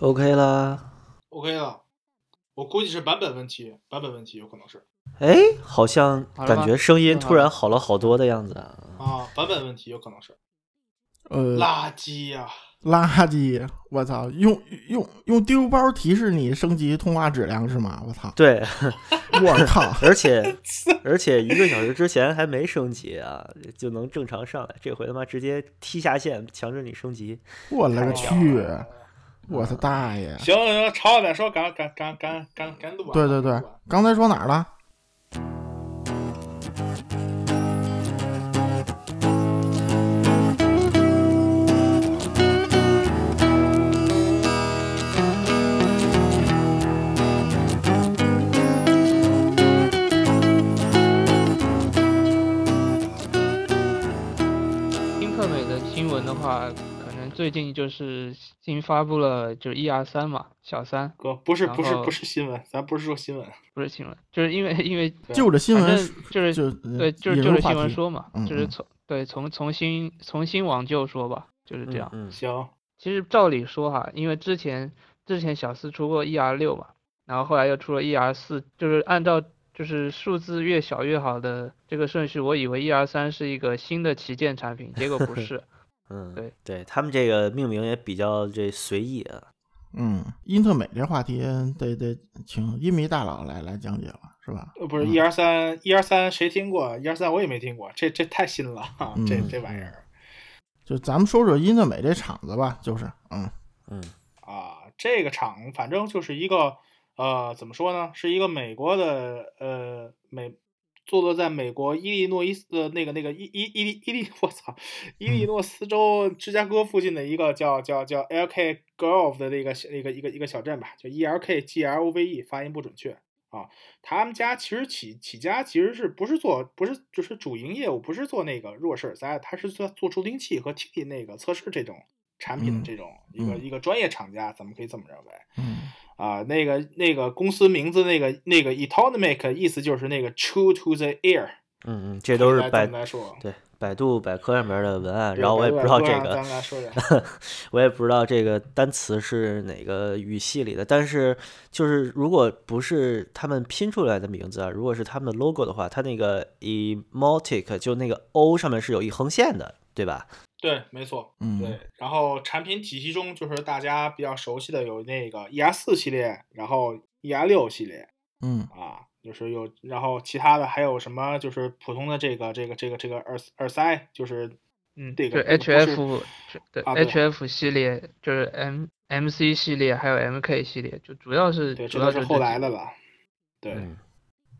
OK 啦。OK 了，我估计是版本问题，版本问题有可能是哎，好像感觉声音突然好了好多的样子啊。啊，版本问题有可能是呃，垃圾呀、垃圾，我操，用用用丢包提示你升级通话质量是吗？我操，对，我靠，而且而且一个小时之前还没升级啊，就能正常上来。这回他妈直接踢下线，强制你升级。我勒个去！我的大爷！行行，吵再说，赶赶赶赶赶赶录完。对对对刚才说哪儿了？英特美的新闻的话，最近就是新发布了，就是 ER 三嘛，小三哥，不是不是不是新闻，咱不是说新闻，不是新闻，就是因为因为对就着新闻反正就是就对，就是就是新闻，说嘛嗯，就是嗯从对从从新从新往旧说吧，就是这样。嗯，行，其实照理说哈，因为之前之前小四出过 ER 六嘛，然后后来又出了 ER 四，就是按照就是数字越小越好的这个顺序，我以为 ER 三是一个新的旗舰产品，结果不是。嗯，对对他们这个命名也比较这随意啊。嗯，英特美这话题得得请音迷大佬来来讲解了，是吧？呃，不是嗯一二三一二三谁听过？一二三我也没听过，这这太新了，哈这嗯这玩意儿就咱们说说英特美这厂子吧，就是，嗯嗯啊，这个厂反正就是一个呃，怎么说呢？是一个美国的呃美。坐落在美国伊利诺伊斯的那个那个伊伊伊利伊利，我操，伊利诺斯州芝加哥附近的一个叫叫叫 L K Grove 的那个一个一个一个小镇吧，就 E L K G L O V E，发音不准确啊。他们家其实起起家其实是不是做不是就是主营业务不是做那个弱势耳塞，他是做做助听器和听力那个测试这种产品的嗯这种一个、嗯一个专业厂家，咱们可以这么认为。嗯啊，那个那个公司名字那个那个 Etonomic 意思就是那个 true to the Air 嗯嗯，这都是百。对百度百科上面的文案，然后我也不知道这个 我也不知道这个单词是哪个语系里的，但是就是如果不是他们拼出来的名字啊，如果是他们的 logo 的话，它那个 emotic 就那个 O 上面是有一横线的，对吧？对，没错，嗯，对。然后产品体系中，就是大家比较熟悉的有那个 ER 四系列，然后 ER 六系列嗯啊，就是有，然后其他的还有什么，就是普通的这个这个这个这个耳耳塞，就是嗯，这就个 HF 就对啊对 HF 系列，就是 M MC 系列，还有 MK 系列，就主要是对，主要是后来的了。对，嗯，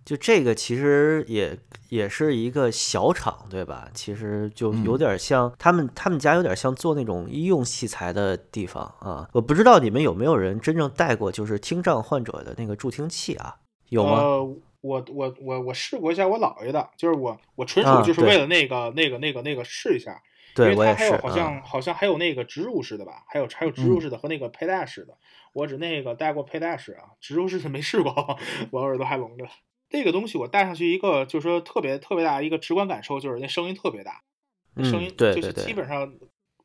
就这个其实也也是一个小厂，对吧？其实就有嗯点像他们他们家有点像做那种医用器材的地方啊。我不知道你们有没有人真正带过就是听障患者的那个助听器啊？有吗？呃，我我我我试过一下我姥爷的，就是我我纯啊属就是为了那个、那个那个那个试一下，因对为它还我也是好像、好像还有那个植入式的吧，还有还有植入嗯式的和那个佩戴式的，我只那个戴过佩戴式啊，植入式的没试过，我耳朵还聋着。这个东西我戴上去一个就是说特别特别大一个直观感受，就是那声音特别大，声嗯音就是对对对基本上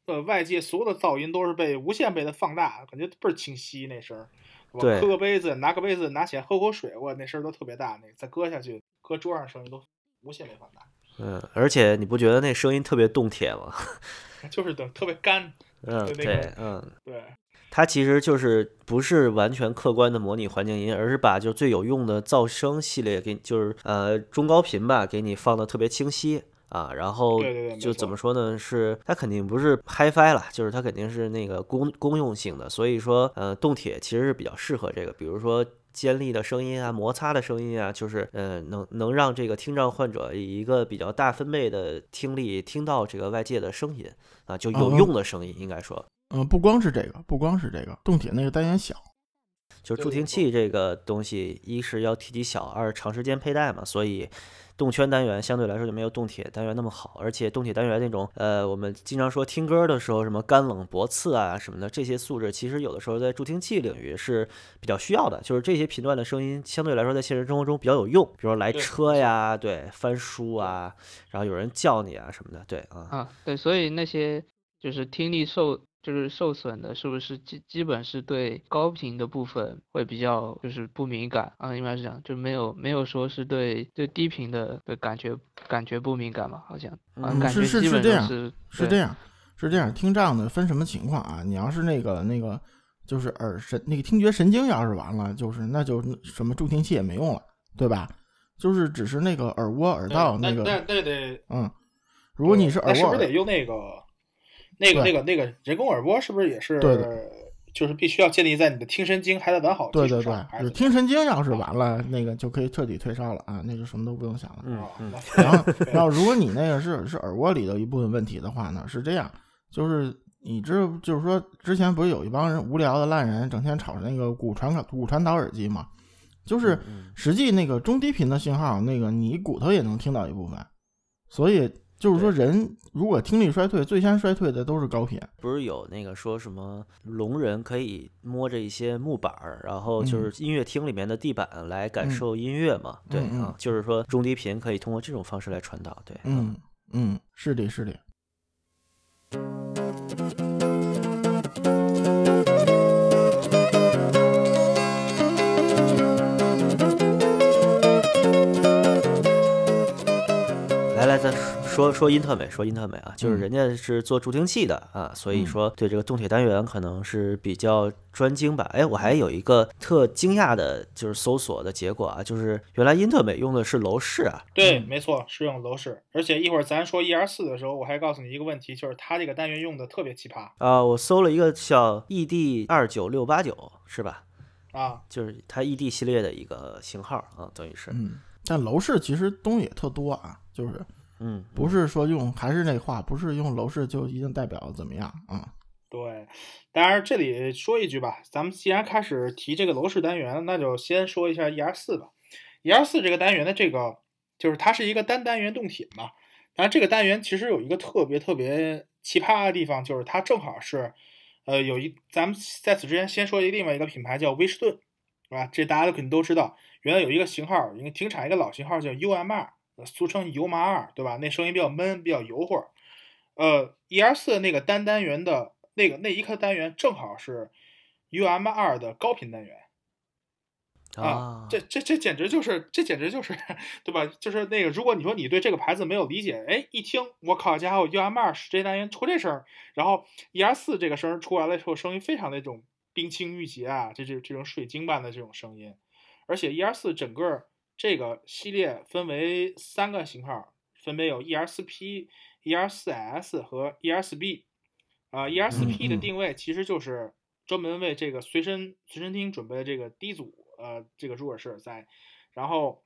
呃外界所有的噪音都是被无限倍的放大，感觉倍儿清晰那声儿。我对磕个杯子，拿个杯子，拿起来喝口水，我那声儿都特别大，那个再搁下去，搁桌上声音都无限倍放大，嗯，而且你不觉得那声音特别动铁吗？就是等特别干。嗯，对个，嗯，对，它其实就是不是完全客观的模拟环境音，而是把就最有用的噪声系列给就是呃中高频吧，给你放的特别清晰啊，然后就怎么说呢？是它肯定不是 HiFi 了，就是它肯定是那个公公用性的，所以说呃动铁其实是比较适合这个，比如说。尖利的声音啊，摩擦的声音啊，就是呃，能能让这个听障患者以一个比较大分贝的听力听到这个外界的声音啊，就有嗯用的声音，应该说。嗯，不光是这个，不光是这个，动铁那个单元小，就是助听器这个东西，一是要体积小，二是长时间佩戴嘛，所以动圈单元相对来说就没有动铁单元那么好。而且动铁单元那种，呃，我们经常说听歌的时候，什么干冷驳刺啊什么的，这些素质其实有的时候在助听器领域是比较需要的。就是这些频段的声音相对来说在现实生活中比较有用，比如说来车呀，对，翻书啊，然后有人叫你啊什么的，对啊，啊，对，所以那些就是听力受就是受损的，是不是基基本是对高频的部分会比较就是不敏感啊？应该是这样，就没有没有说是对对低频的的感觉感觉不敏感嘛？好像啊，嗯感是觉基本是是这样上是是这样，是这样，听障的分什么情况啊？你要是那个那个，就是耳神那个听觉神经要是完了，就是那就什么助听器也没用了，对吧？就是只是那个耳蜗、耳道那个，那那得，嗯，如果你是耳蜗是不是得用那个那个那个那个人工耳蜗？是不是也是？对对就是必须要建立在你的听神经还在完好的对对对基础上，，还就是听神经要是完了，那个就可以彻底退烧了啊，那就什么都不用想了。嗯然后，然后 如果你那个是是耳蜗里的一部分问题的话呢，是这样，就是你知就是说之前不是有一帮人无聊的烂人，整天吵着那个骨传导骨传导耳机嘛，就是嗯实际那个中低频的信号，那个你骨头也能听到一部分，所以就是说人如果听力衰退，最先衰退的都是高频。不是有那个说什么聋人可以摸着一些木板儿，然后就是音乐厅里面的地板来感嗯受音乐嘛？对啊，就是说中低频可以通过这种方式来传导。对，啊嗯嗯，是的，是的。说说英特美，说英特美啊，就是嗯人家是做助听器的啊，所以嗯说对这个动铁单元可能是比较专精吧。哎，我还有一个特惊讶的，就是搜索的结果啊，就是原来英特美用的是楼市啊，对，没错，是用楼市。而且一会儿咱说 ER 四的时候，我还告诉你一个问题，就是它这个单元用的特别奇葩啊，我搜了一个叫 ED 二九六八九，是吧？啊。就是它 ED 系列的一个型号啊，等于是，嗯，但楼市其实东西也特多啊，就是嗯，不是说用还是那话，不是用楼市就一定代表怎么样啊？对，当然这里说一句吧，咱们既然开始提这个楼市单元，那就先说一下 ER 四吧。ER 四这个单元的这个，就是它是一个单单元动铁嘛。然后，这个单元其实有一个特别特别奇葩的地方，就是它正好是，呃，有一咱们在此之前先说一另外一个品牌叫威士顿，是吧？这大家都肯定都知道，原来有一个型号，一个停产一个老型号叫 UM 二，俗称油麻二，对吧？那声音比较闷，比较油乎。呃，ER 四那个单单元的那个那一颗单元正好是 UM 二的高频单元啊，这这这简直就是这简直就是对吧？就是那个，如果你说你对这个牌子没有理解，哎，一听我靠，家伙 UM 二是这单元出这声儿，然后 ER 四这个声儿出来了之后，声音非常那种冰清玉洁啊，这这这种水晶般的这种声音，而且 ER 四整个这个系列分为三个型号，分别有 ER 四 P、ER 四 S 和 ER 四 B。啊，ER 四 P 的定位其实就是专门为这个随身随身听准备的这个低阻呃这个入耳式耳塞，然后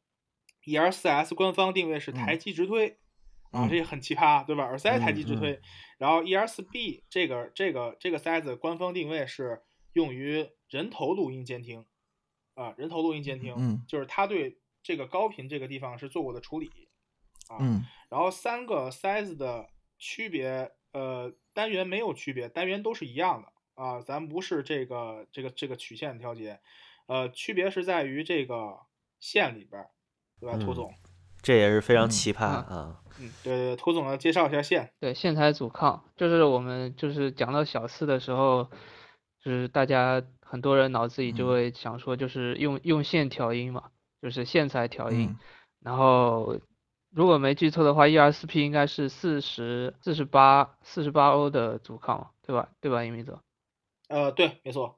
ER 四 S 官方定位是台机直推，啊，嗯。这也很奇葩，对吧？耳塞台机直嗯。推，然后 ER 四 B 这个这个这个塞子官方定位是用于人头录音监听，啊，人头录音监听，嗯。就是它对这个高频这个地方是做过的处理，啊，嗯然后三个塞子的区别，呃，单元没有区别，单元都是一样的啊，咱不是这个这个这个曲线调节，呃，区别是在于这个线里边儿，对吧，涂嗯总？这也是非常嗯奇葩啊啊。嗯，对对对，涂总要介绍一下线。对，线材阻抗就是我们就是讲到小四的时候，就是大家很多人脑子里就嗯会想说，就是用用线调音嘛，就是线材调音。嗯然后如果没记错的话，ER4P 应该是四十四十八四十八欧的阻抗，对吧？对吧，英明泽？呃，对，没错，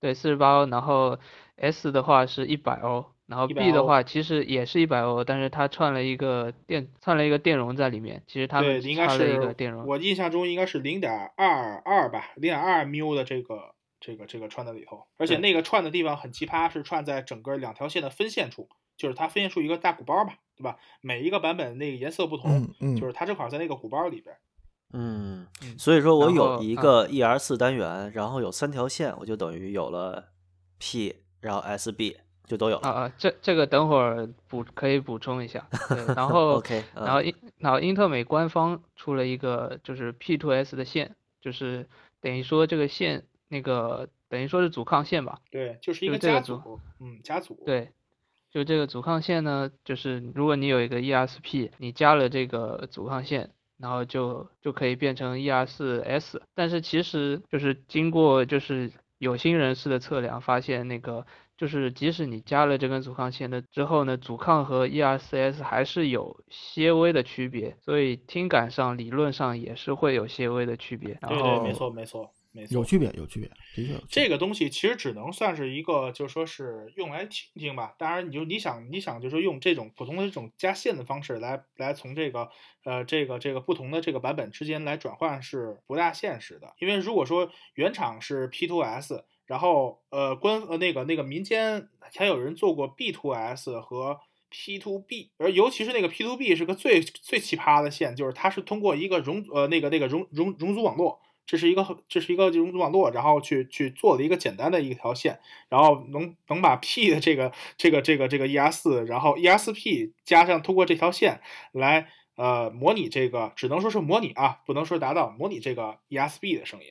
对，四十八欧。然后 S 的话是一百欧，然后 B 的话其实也是一百欧，但是它串了一个电串了一个电容在里面，其实它对，们应该插了一个电容。我印象中应该是零点二二吧，零点二缪的这个这个这个串在里头，而且那个串的地方很奇葩，是串在整个两条线的分线处，就是它分线处一个大鼓包吧，对吧？每一个版本那个颜色不同，嗯嗯，就是它正好在那个鼓包里边。嗯，嗯所以说我有一个 ER 四单元，然后有三条线，我就等于有了 P，然后 SB 就都有了。啊啊，这这个等会儿补可以补充一下。对，然 后 OK，然后英然后英特美官方出了一个就是 P to S 的线，就是等于说这个线那个等于说是阻抗线吧。对，就是一个就这个组家组，嗯，家组。对，就这个阻抗线呢，就是如果你有一个 ERSP，你加了这个阻抗线，然后就就可以变成 ER4S。但是其实就是经过就是有心人士的测量，发现那个就是即使你加了这根阻抗线的之后呢，阻抗和 ER4S 还是有些微的区别，所以听感上理论上也是会有些微的区别。然对对，后没错没错没错。有区别，有区别，的确。这个东西其实只能算是一个，就说是用来听听吧。当然，你就你想你想就是用这种普通的这种加线的方式来来从这个呃这个这个不同的这个版本之间来转换是不大现实的。因为如果说原厂是 P2S，然后呃官呃那个那个民间还有人做过 B2S 和 P to B，而尤其是那个 P to B 是个最最奇葩的线，就是它是通过一个容呃那个那个容容容阻网络。这是一个这是一个融资网络，然后去去做了一个简单的一条线，然后能能把 P 的这个这个这个这个 ER 四，然后 ER 四 P 加上通过这条线来呃模拟这个，只能说是模拟啊，不能说达到模拟这个 ER 四 B 的声音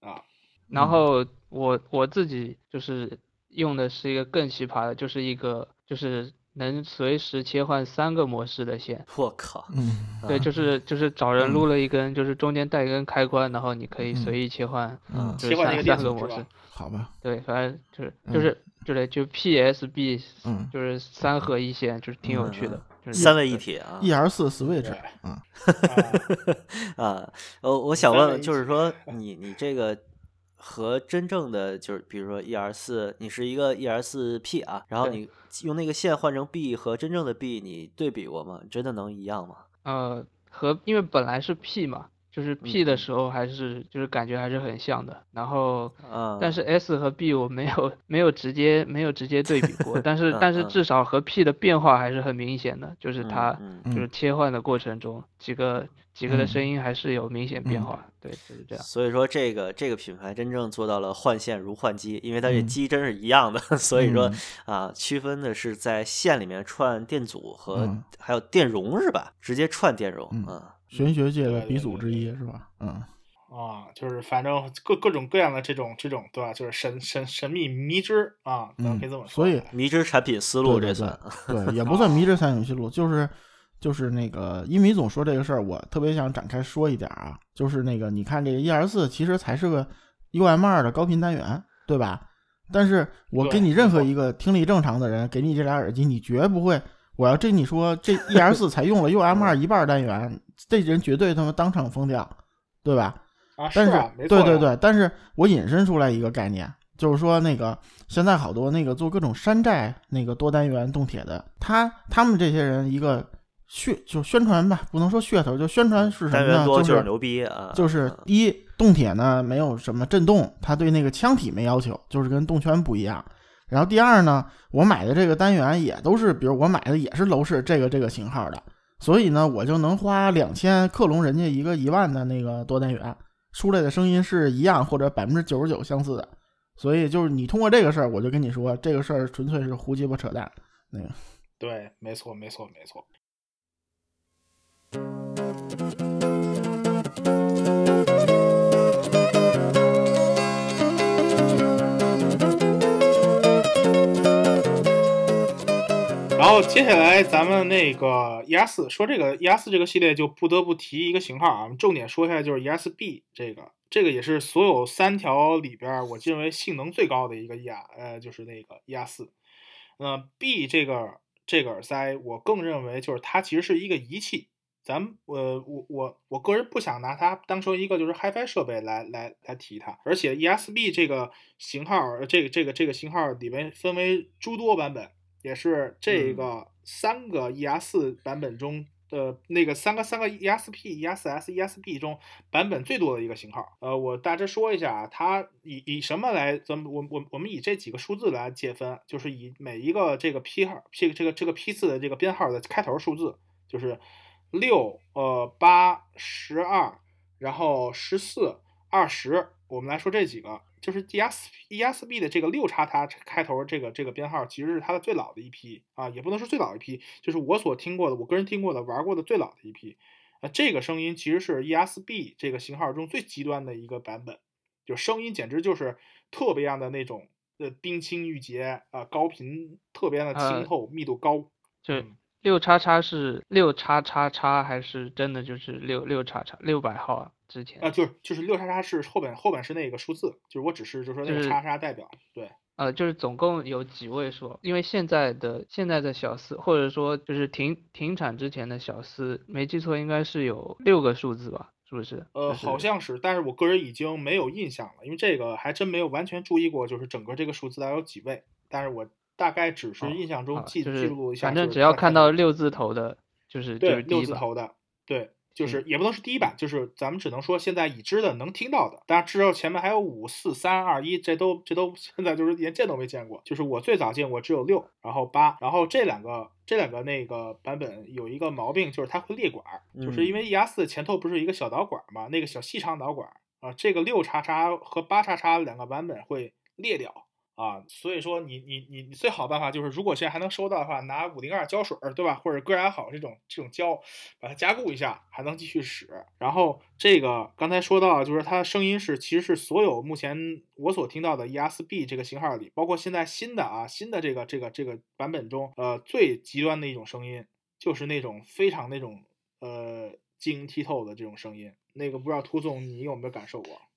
啊。然后我我自己就是用的是一个更奇葩的，就是一个就是能随时切换三个模式的线。我靠，嗯，对，啊就是就是找人嗯。撸了一根，就是中间带一根开关，然后你可以嗯。随意切换，嗯就三切换那个三个模式。好吧，对，反正就是嗯。就是就是就 PSB，嗯就是三合一线，就是挺有趣的，就是三位一体啊。，E R 四 Switch，对。嗯，啊。啊，呃，我想问，就是说你你这个和真正的就是比如说 ER 四，你是一个 ER 四 P 啊，然后你用那个线换成 B 和真正的 B，你对比过吗？真的能一样吗？呃和因为本来是 P 嘛，就是嗯 P 的嗯。时候还是就是感觉还是很像的，然后嗯，但是 S 和 B 我没有没有直接没有直接对比过，但是但是至少和 P 的变化还是很明显的，就是嗯它嗯。就是切换的过程中几个几个的嗯。声音还是有明显变嗯。化，对，就是这样。所以说这个这个品牌真正做到了换线如换机，因为它这嗯。机真是一样的，所以说嗯。啊，区分的是在线里面串电阻和嗯。还有电容是吧？直接串电容嗯。啊。玄学界的鼻祖之一是吧？嗯，啊，就是反正各各种各样的这种这种对吧？就是神神神秘迷之啊，咱可以这么说。嗯所以迷之产品思路这算对，也不算迷之产品思路，就是就是那个一米总说这个事儿，我特别想展开说一点啊，就是那个你看这个一二四其实才是个 UM 二的高频单元，对吧？但是我给你任何一个听力正常的人，给你这俩耳机，你绝不会。我要这你说这 E R 四才用了 UM 二一半单元，这人绝对他妈当场疯掉，对吧？啊，但是啊，没错呀，对对对，但是我引申出来一个概念，就是说那个现在好多那个做各种山寨那个多单元动铁的，他他们这些人一个噱就宣传吧，不能说噱头，就宣传是什么呢？元多就是牛逼啊！就是一，动铁呢没有什么震动，它对那个腔体没要求，就是跟动圈不一样。然后第二呢，我买的这个单元也都是，比如我买的也是楼市这个这个型号的，所以呢，我就能花两千克隆人家一个一万的那个多单元，出来的声音是一样或者百分之九十九相似的。所以就是你通过这个事儿，我就跟你说，这个事儿纯粹是胡鸡巴扯淡。那个，对，没错，没错，没错。然后接下来咱们那个 E R 四说这个 E R 四这个系列就不得不提一个型号啊，重点说一下就是 E S B 这个，这个也是所有三条里边我认为性能最高的一个 E R，呃，就是那个 E R 四。呃，B 这个这个耳塞，我更认为就是它其实是一个仪器。咱们呃，我我我个人不想拿它当成一个就是 HiFi 设备来来来提它，而且 ESB 这个型号，这个这个这个型号里面分为诸多版本，也是这嗯个三个 ER 四版本中的那个三个三个 ESP、ESS、ESB 中版本最多的一个型号。呃，我大致说一下啊，它以以什么来？咱们我我我们以这几个数字来界分，就是以每一个这个批号，这个这个这个批次的这个编号的开头数字，就是六、呃八、十二，然后十四、二十。我们来说这几个，就是 ES ESB 的这个六叉叉开头这个这个编号，其实是它的最老的一批啊，也不能说最老一批，就是我所听过的，我个人听过的玩过的最老的一批。啊，这个声音其实是 ESB 这个型号中最极端的一个版本，就声音简直就是特别样的那种呃冰清玉洁啊、高频特别的呃清透，密度高。就嗯六叉叉是六叉叉叉还是真的就是六六叉叉六百号啊？之前啊，就是就是六叉叉是后边后边是那个数字，就是我只是就是说那个叉叉代表，对，呃，就是总共有几位数？因为现在的现在的小四，或者说就是停停产之前的小四，没记错应该是有六个数字吧？是不是？呃，就是好像是，但是我个人已经没有印象了，因为这个还真没有完全注意过，就是整个这个数字大概有几位，但是我大概只是哦印象中啊记就是记录一下，反正只要看到六字头的，就是就对是。六字头的，对，就是也不能是第一版，就是咱们只能说现在已知的能听到的，当然之后前面还有五四三二一，这都这都 现在就是连见都没见过。就是我最早见过只有六，然后八，然后这两个这两个那个版本有一个毛病，就是它会裂管儿，就是因为 E R 四前头不是一个小导管嘛，那个小细长导管儿啊，这个六叉叉和八叉叉两个版本会裂掉。啊，所以说你你你你最好办法就是，如果现在还能收到的话，拿五零二胶水儿，对吧？或者哥雅好这种这种胶，把它加固一下，还能继续使。然后这个刚才说到，就是它声音是其实是所有目前我所听到的 ES-B 这个型号里，包括现在新的啊新的这个这个这个版本中，呃最极端的一种声音，就是那种非常那种呃晶莹剔透的这种声音。那个不知道涂总你有没有感受过？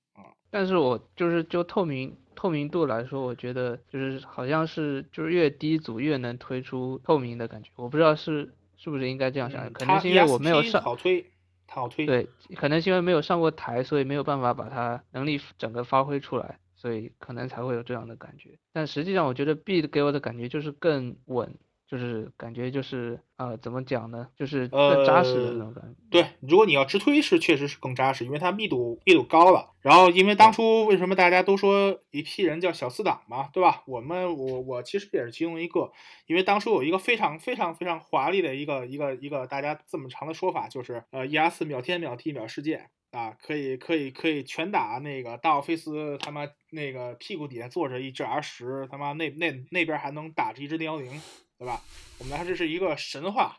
但是我就是就透明透明度来说，我觉得就是好像是就是越低组越能推出透明的感觉，我不知道是是不是应该这样想，可能是因为我没有上好推，它好推。对，可能是因为没有上过台，所以没有办法把它能力整个发挥出来，所以可能才会有这样的感觉。但实际上，我觉得 B 给我的感觉就是更稳，就是感觉就是呃怎么讲呢，就是更扎实的那种感觉。对，如果你要直推是确实是更扎实，因为它密度密度高了。然后因为当初为什么大家都说一批人叫小四档嘛，对吧？我们我我其实也是其中一个，因为当初有一个非常非常非常华丽的一个一个一个大家这么长的说法，就是呃 E R 四秒天秒地秒世界啊，可以可以可以全打那个大奥菲斯他妈那个屁股底下坐着一只 R 十，他妈那那那边还能打着一只零幺零，对吧？我们来说这是一个神话。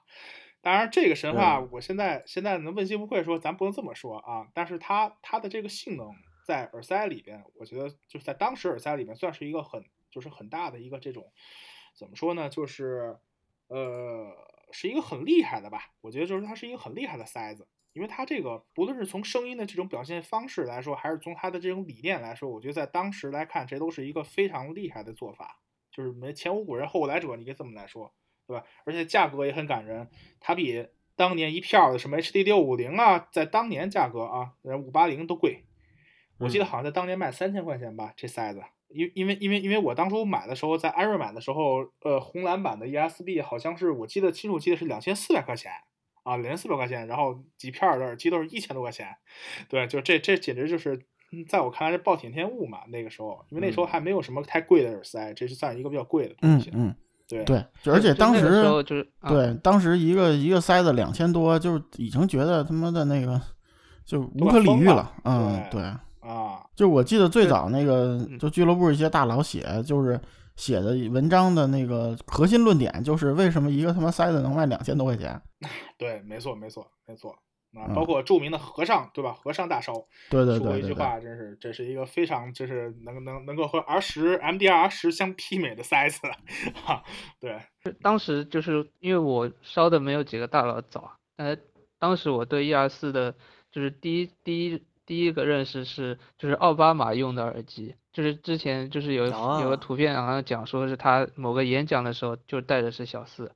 当然，这个神话，我现在现在能问心无愧说，咱不能这么说啊。但是它它的这个性能在耳塞里边，我觉得就是在当时耳塞里面算是一个很就是很大的一个这种怎么说呢？就是呃是一个很厉害的吧。我觉得就是它是一个很厉害的塞子，因为它这个不论是从声音的这种表现方式来说，还是从它的这种理念来说，我觉得在当时来看，这都是一个非常厉害的做法。就是没前无古人后无来者，你可以这么来说。对吧？而且价格也很感人，它比当年一票的什么 HD 六五零啊，在当年价格啊，五八零都贵。我记得好像在当年卖三千块钱吧，这塞子。因因为因为因为我当初买的时候，在安瑞买的时候，呃，红蓝版的 ESB 好像是我记得清楚记得是两千四百块钱啊，两千四百块钱，然后几片的耳机都是一千多块钱。对，就这这简直就是，在我看来是暴殄天物嘛。那个时候，因为那时候还没有什么太贵的耳塞，这是算一个比较贵的东西。嗯嗯，对对，而且当时时候就是、啊、对，当时一个一个塞子两千多，就是已经觉得他妈的那个就无可理喻了。嗯，对对，啊，就我记得最早那个嗯就俱乐部一些大佬写，就是写的文章的那个核心论点，就是为什么一个他妈塞子能卖两千多块钱？对，没错，没错，没错。啊，嗯包括著名的和尚，对吧？和尚大烧对对说过对对对，一句话，真是这是一个非常，就是能能能够和 R 十 MDR 十相媲美的塞子，哈，对，当时就是因为我烧的没有几个大佬早啊，呃，当时我对 E R 四的，就是第一第一第一个认识是就是奥巴马用的耳机，就是之前就是有有啊个图片好像讲说是他某个演讲的时候就戴的是小四，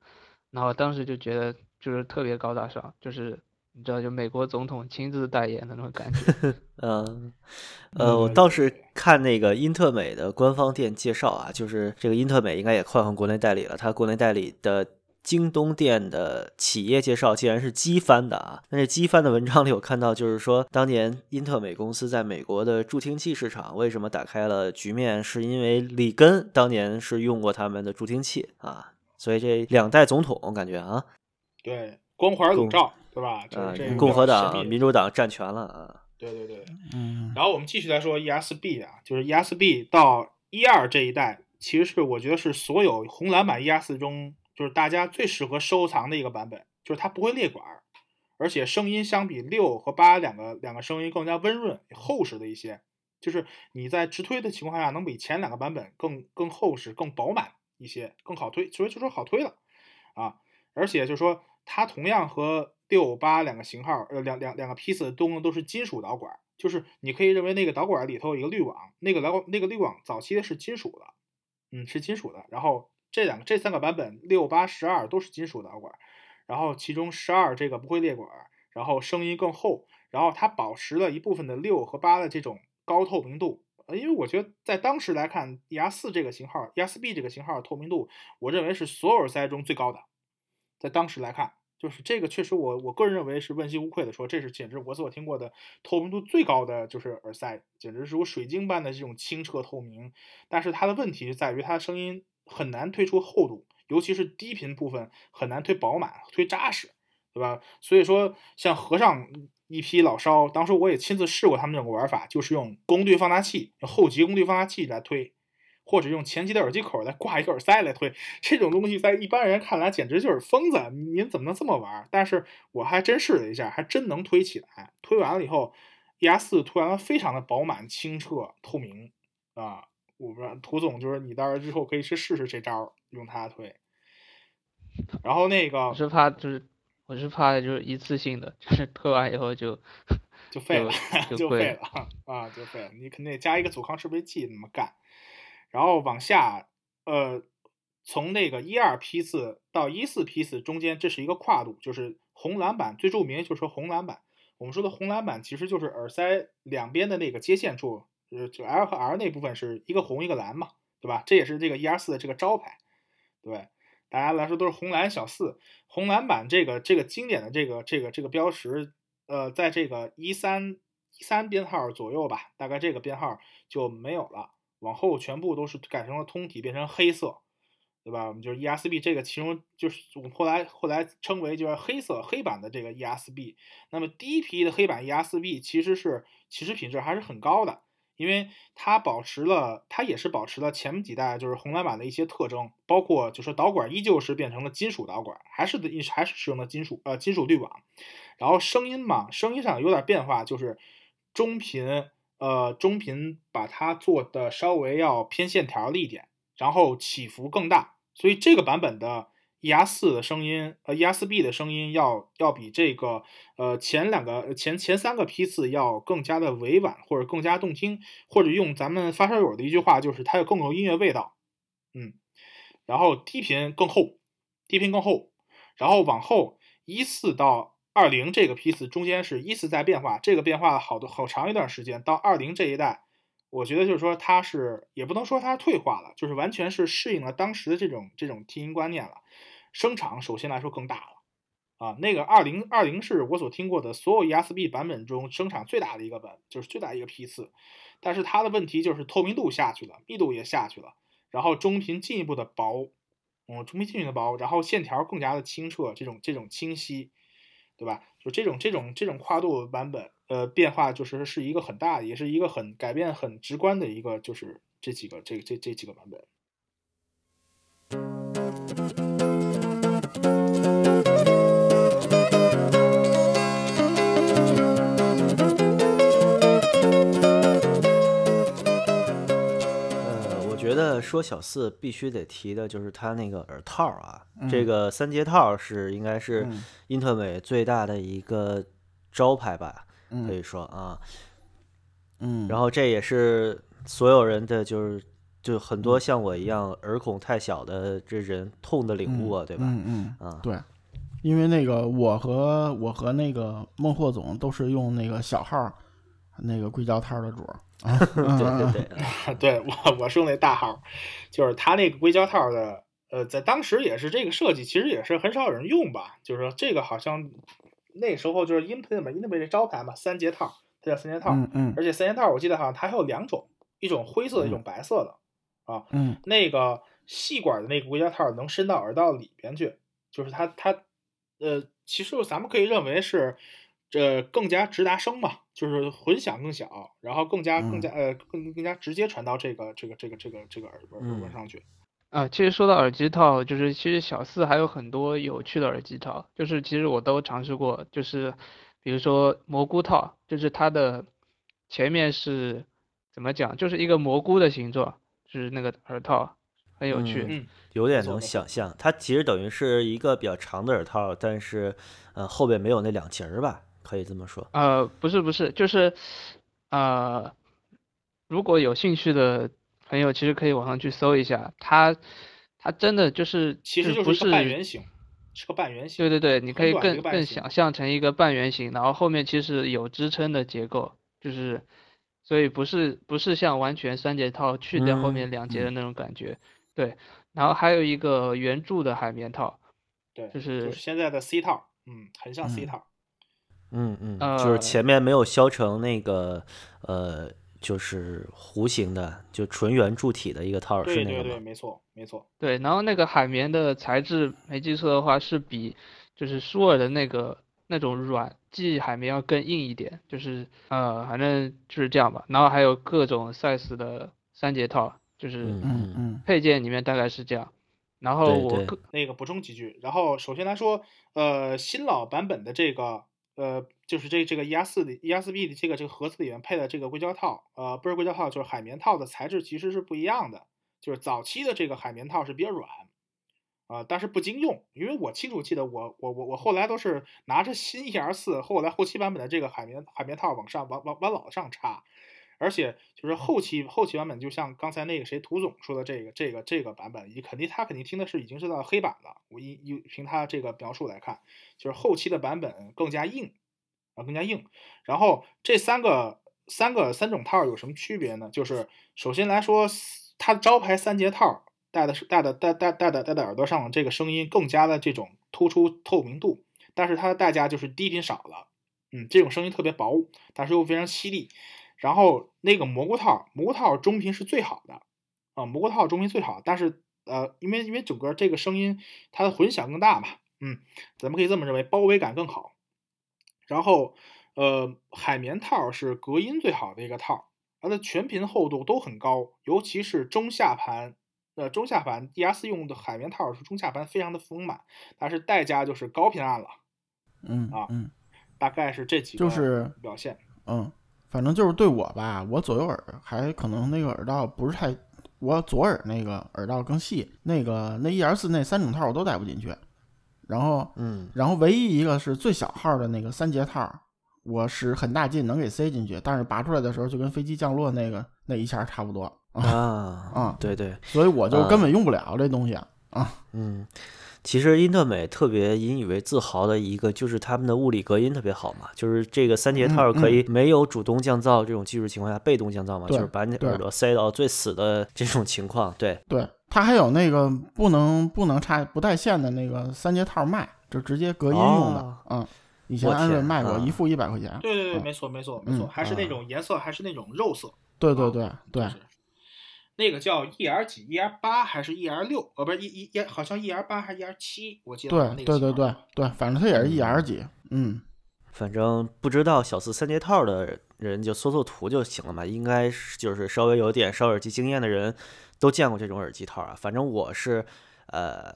然后当时就觉得就是特别高大上，就是你知道就美国总统亲自代言的那种感觉。嗯，呃，我倒是看那个英特美的官方店介绍啊，就是这个英特美应该也换换国内代理了，它国内代理的京东店的企业介绍竟然是机翻的啊！那这机翻的文章里我看到，就是说当年英特美公司在美国的助听器市场为什么打开了局面，是因为里根当年是用过他们的助听器啊，所以这两代总统感觉啊，对，光环笼罩，对吧？这呃是这个，共和党、民主党占全了啊。对对对。嗯，然后我们继续来说 ESB 啊，就是 ESB 到一二这一代，其实是我觉得是所有红蓝版 ES 中，就是大家最适合收藏的一个版本，就是它不会裂管儿，而且声音相比六和八两个两个声音更加温润、厚实的一些，就是你在直推的情况下，能比前两个版本更更厚实、更饱满一些，更好推，所以就说好推了啊。而且就是说它同样和六八两个型号，呃两两两个批次的都都是金属导管，就是你可以认为那个导管里头有一个滤网，那个导那个滤网早期的是金属的，嗯是金属的，然后这两个这三个版本六八十二都是金属导管，然后其中十二这个不会裂管，然后声音更厚，然后它保持了一部分的六和八的这种高透明度。呃，因为我觉得在当时来看，ER 四这个型号，ER 四 B 这个型号透明度，我认为是所有耳塞中最高的。在当时来看，就是这个确实我我个人认为是问心无愧的说，这是简直我所听过的透明度最高的就是耳塞，简直是如水晶般的这种清澈透明。但是它的问题就在于它的声音很难推出厚度，尤其是低频部分很难推饱满、推扎实，对吧？所以说像和尚。一批老烧，当时我也亲自试过他们这种玩法，就是用功率放大器，后级功率放大器来推，或者用前级的耳机口来挂一个耳塞来推。这种东西在一般人看来简直就是疯子，您怎么能这么玩？但是我还真试了一下，还真能推起来。推完了以后，ER 四推完了非常的饱满、清澈、透明啊！我不知道涂总就是你到时候之后可以去试试这招，用它推。然后那个我是怕就是。我是怕就是一次性的，就是推完以后就就废了，就废了啊，就废了。你肯定得加一个阻抗适配器那么干。然后往下，呃，从那个一二批次到一四批次中间，这是一个跨度，就是红蓝版最著名就是说红蓝版。我们说的红蓝版其实就是耳塞两边的那个接线处，呃，就 L 和 R 那部分是一个红一个蓝嘛，对吧？这也是这个一二四的这个招牌，对。大家来说都是红蓝小四，红蓝版这个这个经典的这个这个这个标识，呃，在这个一三一三编号左右吧，大概这个编号就没有了，往后全部都是改成了通体，变成黑色，对吧？我们就是 ESB 这个其中就是我们后来后来称为就是黑色黑版的这个 ESB。那么第一批的黑版 ESB 其实是其实品质还是很高的。因为它保持了，它也是保持了前几代就是红蓝版的一些特征，包括就是导管依旧是变成了金属导管，还是的还是使用的金属呃金属滤网，然后声音嘛，声音上有点变化，就是中频呃中频把它做的稍微要偏线条了一点，然后起伏更大，所以这个版本的。E R 四的声音，呃，E R 四 B 的声音要要比这个，呃，前两个前前三个批次要更加的委婉，或者更加动听，或者用咱们发烧友的一句话，就是它有更有音乐味道，嗯，然后低频更厚，低频更厚，然后往后一四到二零这个批次中间是依次在变化，这个变化好多好长一段时间，到二零这一代。我觉得就是说，它是也不能说它退化了，就是完全是适应了当时的这种这种听音观念了。声场首先来说更大了，啊，那个二零二零是我所听过的所有 ESB 版本中声场最大的一个本，就是最大一个批次。但是它的问题就是透明度下去了，密度也下去了，然后中频进一步的薄，嗯，中频进一步的薄，然后线条更加的清澈，这种这种清晰，对吧？就这种这种这种跨度版本。呃，变化就是是一个很大的，也是一个很改变很直观的一个，就是这几个这这这几个版本。得说小四必须得提的就是他那个耳套啊，这个三节套是应该是英特美最大的一个招牌吧。可以说啊，嗯，然后这也是所有人的，就是就很多像我一样耳孔太小的这人痛的领悟啊，对吧？嗯嗯啊，对，因为那个我和我和那个孟获总都是用那个小号那个硅胶套的主对对对，对 我我是用那大号，就是他那个硅胶套的，呃，在当时也是这个设计，其实也是很少有人用吧，就是说这个好像。那时候就是 Input 嘛，Input 这招牌嘛，三节套，它叫三节套。嗯嗯。而且三节套，我记得好像它还有两种，一种灰色的，一种白色的。啊。嗯。那个细管的那个硅胶套能伸到耳道里边去，就是它它，呃，其实咱们可以认为是，这更加直达声嘛，就是混响更小，然后更加更加呃更更加直接传到这个这个这个这个这个耳耳朵上去。啊，其实说到耳机套，就是其实小四还有很多有趣的耳机套，就是其实我都尝试过，就是比如说蘑菇套，就是它的前面是怎么讲，就是一个蘑菇的形状，就是那个耳套，很有趣。嗯，有点能想象，它其实等于是一个比较长的耳套，但是呃后边没有那两节儿吧，可以这么说。呃，不是不是，就是呃，如果有兴趣的朋友，其实可以网上去搜一下，它它真的就是其实就不是一个半是圆形，是个半圆形。对对对，你可以更更想象成一个半圆形，然后后面其实有支撑的结构，就是所以不是不是像完全三节套去掉后嗯面两节的那种感觉，对。然后还有一个圆柱的海绵套，对，就就是现在的 C 套，嗯，很像 C 嗯套。嗯嗯，就是呃前面没有削成那个呃，就是弧形的，就纯圆柱体的一个套儿，是对对对，那个吗？没错没错。对，然后那个海绵的材质没记错的话是比就是舒尔的那个那种软记海绵要更硬一点，就是呃反正就是这样吧。然后还有各种 size 的三节套，就是嗯嗯嗯配件里面大概是这样。然后对对我个那个补充几句，然后首先来说，呃，新老版本的这个，呃，就是这这个 ES 四的 ESB 的这个这个盒子里面配的这个硅胶套，呃，不是硅胶套，就是海绵套的材质其实是不一样的。就是早期的这个海绵套是比较软，啊、但是不经用，因为我清楚记得我我我我后来都是拿着新 ES 四后来后期版本的这个海绵海绵套往上往往往老上插，而且就是后期后期版本，就像刚才那个谁涂总说的这个这个这个版本，你肯定他肯定听的是已经是到黑版了。我一一凭他这个描述来看，就是后期的版本更加硬啊，更加硬。然后这三个三个三种套有什么区别呢？就是首先来说，它招牌三节套戴的是戴的戴戴戴的戴在耳朵上这个声音更加的这种突出透明度，但是它的代价就是低频少了。嗯，这种声音特别薄，但是又非常犀利。然后那个蘑菇套，蘑菇套中频是最好的啊，蘑菇套中频最好，但是呃，因为因为整个这个声音它的混响更大嘛，嗯，咱们可以这么认为，包围感更好。然后呃，海绵套是隔音最好的一个套，它的全频厚度都很高，尤其是中下盘。呃，中下盘 D R 四用的海绵套是中下盘非常的丰满，但是代价就是高频暗了，嗯啊嗯嗯大概是这几个就是表现。嗯，反正就是对我吧，我左右耳还可能那个耳道不是太，我左耳那个耳道更细，那个那 E R 四那三种套我都戴不进去，然后嗯然后唯一一个是最小号的那个三节套，我使很大劲能给塞进去，但是拔出来的时候就跟飞机降落那个那一下差不多啊，啊啊对对，所以我就啊根本用不了这东西啊。嗯，其实英特美特别引以为自豪的一个就是他们的物理隔音特别好嘛，就是这个三节套可以没有主动降噪这种技术情况下被动降噪嘛，就是把你耳朵塞到最死的这种情况，对，对，它还有那个不能不能插不带线的那个三节套麦，就直接隔音用的。哦嗯，以前我安卖过一副一百块钱。对对对，嗯没错没错没错，嗯还是那啊种颜色，还是那种肉色。对对对对就是那个叫 E R 几 E R 八还是 E R 六？呃，不是 E E E，好像 E R 八还是 E R 七，我记得对对对对，反正它也是 E R 几。嗯，反正不知道小四三件套的人就搜搜图就行了嘛，应该是就是稍微有点烧耳机经验的人都见过这种耳机套啊。反正我是呃，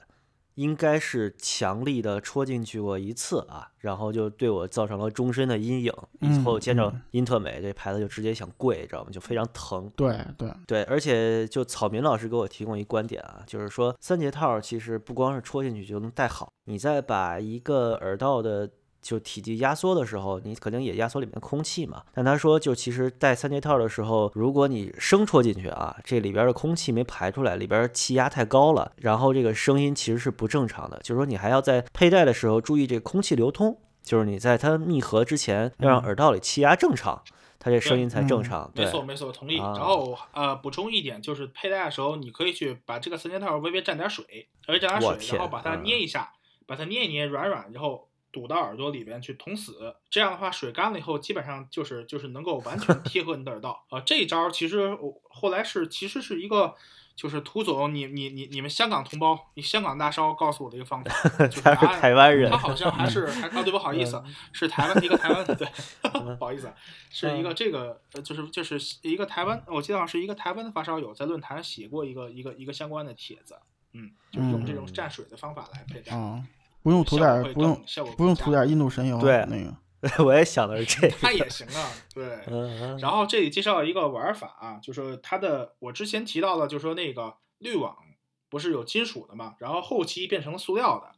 应该是强力的戳进去过一次啊，然后就对我造成了终身的阴影。以后嗯见着嗯英特美这牌子就直接想跪，知道吗？就非常疼。对对，对，而且就草民老师给我提供一观点啊，就是说三节套其实不光是戳进去就能戴好，你再把一个耳道的就体积压缩的时候，你肯定也压缩里面的空气嘛。但他说，就其实戴三节套的时候，如果你生戳进去啊，这里边的空气没排出来，里边气压太高了，然后这个声音其实是不正常的。就是说你还要在佩戴的时候注意这个空气流通，就是你在它密合之前要让嗯耳道里气压正常，它这声音才正嗯常。对，没错没错，同意。啊然后呃，补充一点，就是佩戴的时候，你可以去把这个三件套微微蘸点水，微微蘸点我水，然后把它嗯捏一下，把它捏一捏软软，然后堵到耳朵里边去捅死。这样的话，水干了以后，基本上就是就是能够完全贴合你的耳道。啊、这一招其实我后来是其实是一个。就是涂总，你你你你们香港同胞，你香港大烧告诉我的一个方法，就是他是台湾人他好像还是 还啊，对，不好意思，是台湾的一个台湾的，对，不好意思，啊，是一个这个呃，就是就是一个台湾，我记得好像是一个台湾的发烧友在论坛上写过一个一个一个相关的帖子，嗯，就是用这种蘸水的方法来佩戴，啊，不用涂点不用不用涂点印度神油，对那个 我也想的是这 个。它也行啊，对。然后这里介绍一个玩法啊，就是它的我之前提到的，就是说那个滤网不是有金属的嘛，然后后期变成了塑料的。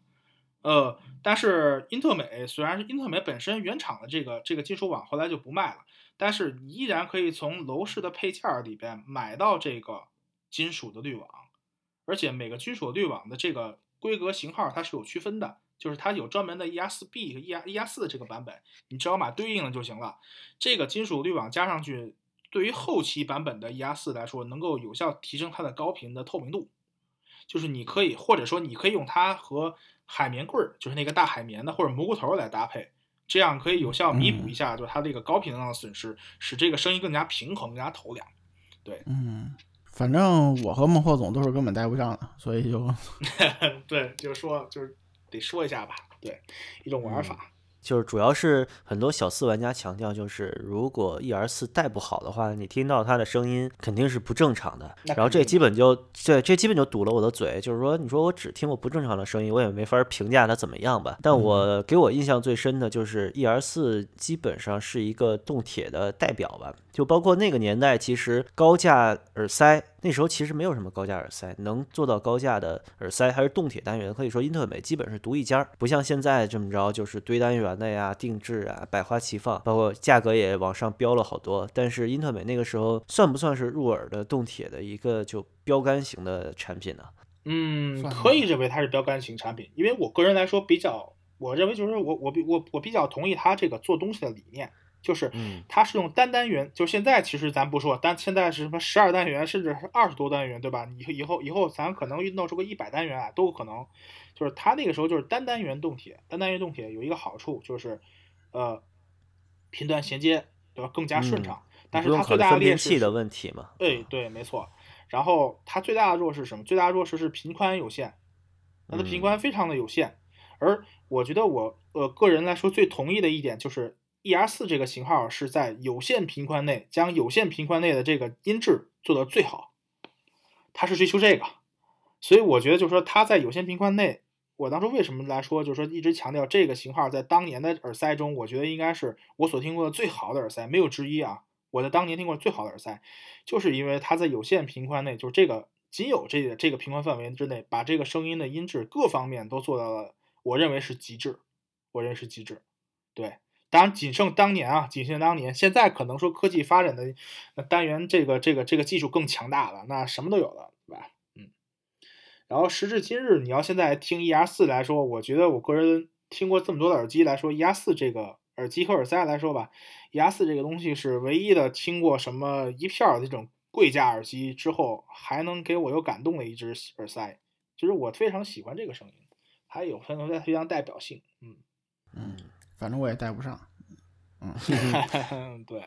呃，但是英特美虽然是英特美本身原厂的这个这个金属网后来就不卖了，但是你依然可以从楼市的配件儿里边买到这个金属的滤网，而且每个金属滤网的这个规格型号它是有区分的，就是它有专门的 ER4B 和 ER ER4 的这个版本，你只要买对应的就行了。这个金属滤网加上去，对于后期版本的 ER4 来说，能够有效提升它的高频的透明度。就是你可以，或者说你可以用它和海绵棍儿，就是那个大海绵的或者蘑菇头来搭配，这样可以有效弥补一下，就是它这个高频能量的损失，使这个声音更加平衡、更加透亮。对，嗯，反正我和孟获总都是根本带不上的，所以就 对，就是说，就是得说一下吧。对，一种玩法。就是主要是很多小四玩家强调，就是如果 E R 四带不好的话，你听到它的声音肯定是不正常的。然后这基本就对，这基本就堵了我的嘴。就是说，你说我只听过不正常的声音，我也没法评价它怎么样吧。但我给我印象最深的就是 E R 四基本上是一个动铁的代表吧。就包括那个年代，其实高价耳塞那时候其实没有什么高价耳塞能做到高价的耳塞，还是动铁单元。可以说英特美基本是独一家，不像现在这么着，就是堆单元的呀、定制啊、百花齐放，包括价格也往上飙了好多。但是英特美那个时候算不算是入耳的动铁的一个就标杆型的产品呢？嗯，可以认为它是标杆型产品，因为我个人来说比较，我认为就是我我比我我比较同意它这个做东西的理念。就是它是用单单元，就现在其实咱不说，但现在是什么十二单元，甚至是二十多单元，对吧？以后以后以后咱可能弄出个一百单元啊，都有可能。就是它那个时候就是单单元动铁，单单元动铁有一个好处就是，呃，频段衔接对吧更加顺畅。但是它最大的劣势的问题嘛？对对，没错。然后它最大的弱势是什么？最大的弱势是频宽有限，它的频宽非常的有限。而我觉得我呃个人来说最同意的一点就是。E R 四这个型号是在有限频宽内将有限频宽内的这个音质做得最好，它是追求这个，所以我觉得就是说它在有限频宽内，我当初为什么来说就是说一直强调这个型号在当年的耳塞中，我觉得应该是我所听过的最好的耳塞，没有之一啊！我在当年听过最好的耳塞，就是因为它在有限频宽内，就是这个仅有这个这个频宽范围之内，把这个声音的音质各方面都做到了，我认为是极致，我认为是极致，对。当然，仅剩当年啊，仅剩当年。现在可能说科技发展的单元这个这个这个技术更强大了，那什么都有了，对吧？嗯。然后时至今日，你要现在听 E R 四来说，我觉得我个人听过这么多的耳机来说，E R 四这个耳机和耳塞来说吧，E R 四这个东西是唯一的听过什么一片儿这种贵价耳机之后还能给我有感动的一只耳塞，就是我非常喜欢这个声音，还有非常非常代表性，嗯嗯。反正我也带不上，嗯，对。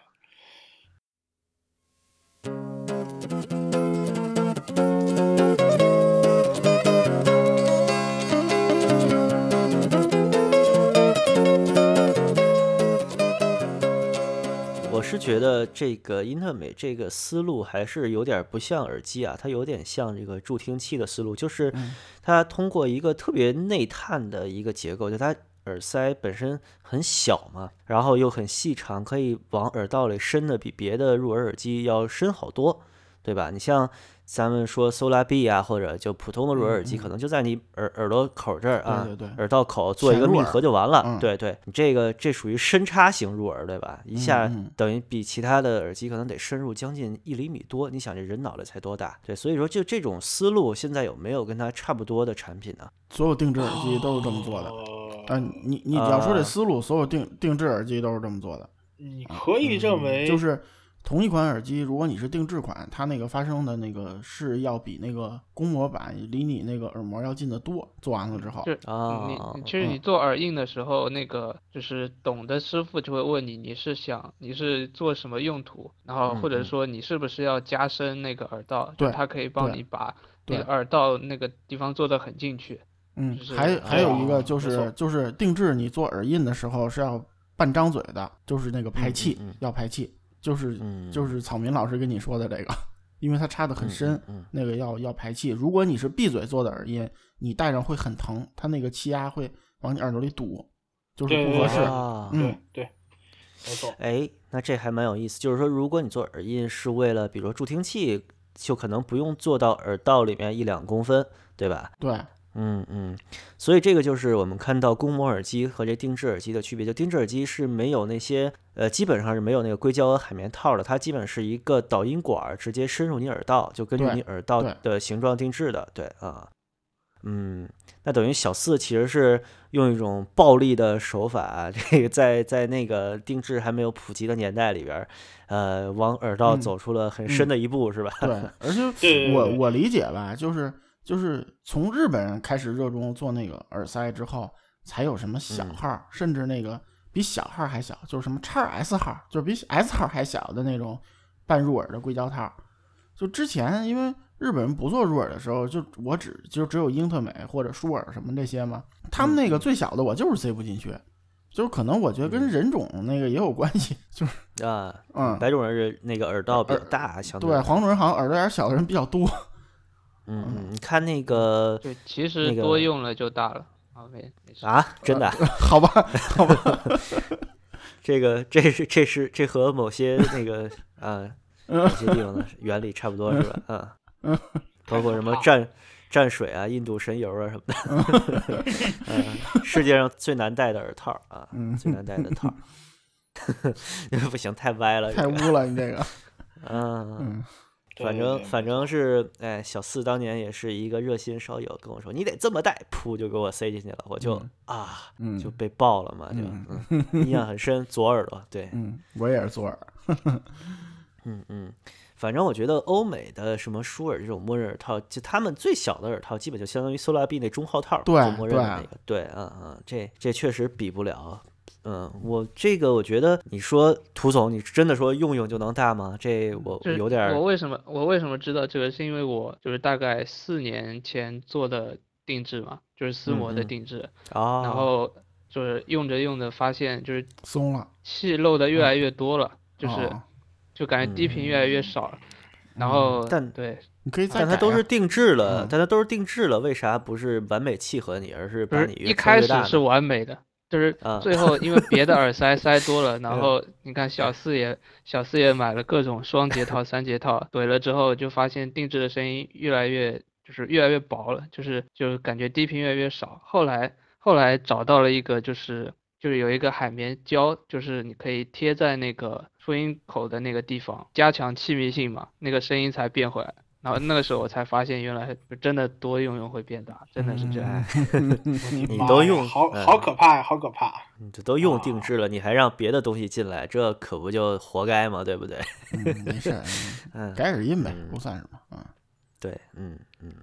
我是觉得这个英特美这个思路还是有点不像耳机啊，它有点像这个助听器的思路，就是它通过一个特别内探的一个结构，就它。耳塞本身很小嘛，然后又很细长，可以往耳道里伸的比别的入耳耳机要深好多，对吧？你像。咱们说 Solar B 啊，或者就普通的入耳耳机，可能就在你耳耳朵口这儿啊，耳道口做一个密合就完了。对对，你这个这属于深插型入耳，对吧？一下等于比其他的耳机可能得深入将近一厘米多。你想这人脑袋才多大？对，所以说就这种思路，现在有没有跟它差不多的产品呢？所有定制耳机都是这么做的。嗯，你你要说这思路，所有定定制耳机都是这么做的。你可以认为就是。同一款耳机，如果你是定制款，它那个发声的那个是要比那个公模版离你那个耳膜要近得多。做完了之后，啊，你其实你做耳印的时候，那个就是懂的师傅就会问你，你是想你是做什么用途，然后或者说你是不是要加深那个耳道，对，他可以帮你把那个耳道那个地方做的很进去。嗯，还还有一个就是就是定制，你做耳印的时候是要半张嘴的，就是那个排气要排气。就是就是草民老师跟你说的这个，因为它插的很深，那个要要排气。如果你是闭嘴做的耳音，你戴上会很疼，它那个气压会往你耳朵里堵，就是不合适。嗯，对，没错。哎，那这还蛮有意思。就是说，如果你做耳印是为了，比如说助听器就可能不用做到耳道里面一两公分，对吧？对，嗯嗯，所以这个就是我们看到公模耳机和这定制耳机的区别。就定制耳机是没有那些呃，基本上是没有那个硅胶和海绵套的，它基本是一个导音管儿直接深入你耳道，就根据你耳道的形状定制的。对啊，嗯，那等于小四其实是用一种暴力的手法，这个在在那个定制还没有普及的年代里边儿，呃，往耳道嗯走出了很深嗯的一步，是吧？对，而且我我理解吧，就是就是从日本人开始热衷做那个耳塞之后，才有什么小嗯号，甚至那个比小号还小，就是什么叉 S 号，就是比 S 号还小的那种半入耳的硅胶套。就之前因为日本人不做入耳的时候，就我只就只有英特美或者舒尔什么这些嘛，他们那个最小的我就是塞不进去。就是可能我觉得跟人种那个也有关系，就是啊，嗯，白种人那个耳道比较大，相对对黄种人好像耳朵眼儿小的人比较多，嗯嗯，你看那个对，其实多用了就大了。啊，没没事。啊，真的啊，好吧，好吧，这个这是这是这和某些那个啊某些地方的原理差不多是吧？啊，包括什么蘸蘸水啊、印度神油啊什么的，嗯，世界上最难戴的耳套啊，嗯最难戴的套。不行，太歪了，太污了，你这个，嗯，嗯，反对对正反正是，哎，小四当年也是一个热心烧友，跟我说你得这么戴，噗就给我塞进去了，我就嗯啊嗯就被爆了嘛，就嗯嗯，印象很深，左耳朵，对，嗯，我也是左耳，嗯嗯，反正我觉得欧美的什么舒尔这种默认耳套，就他们最小的耳套，基本就相当于 Solar B 那中号套，对就默认的对那个，对，嗯嗯，这这确实比不了。嗯，我这个我觉得，你说涂总，你真的说用用就能大吗？这我有点儿我为什么我为什么知道这个，是因为我就是大概四年前做的定制嘛，就是丝膜的定制，啊，然后就是用着用着发现就是松了，气漏的越来越多了，就是哦就感觉低频越来越少了，然嗯后但对，你可以再但它都是定制了，嗯但它都是定制了，为啥不是完美契合你，而是不是一把你越开始是完美的，就是啊最后因为别的耳塞塞多了，然嗯后你看小四也小四也买了各种双节套、三节套，怼了之后就发现定制的声音越来越就是越来越薄了，就是就是感觉低频越来越少。后来后来找到了一个就是就是有一个海绵胶，就是你可以贴在那个出音口的那个地方，加强气密性嘛，那个声音才变回来。然后那个时候我才发现，原来真的多用用会变大，真的是这样。你都用嗯好好可怕呀，好可怕！你这都用定啊制了，你还让别的东西进来，这可不就活该吗？对不对？嗯，没事儿，嗯 嗯，改耳音呗，嗯不算什么，嗯。对，嗯嗯。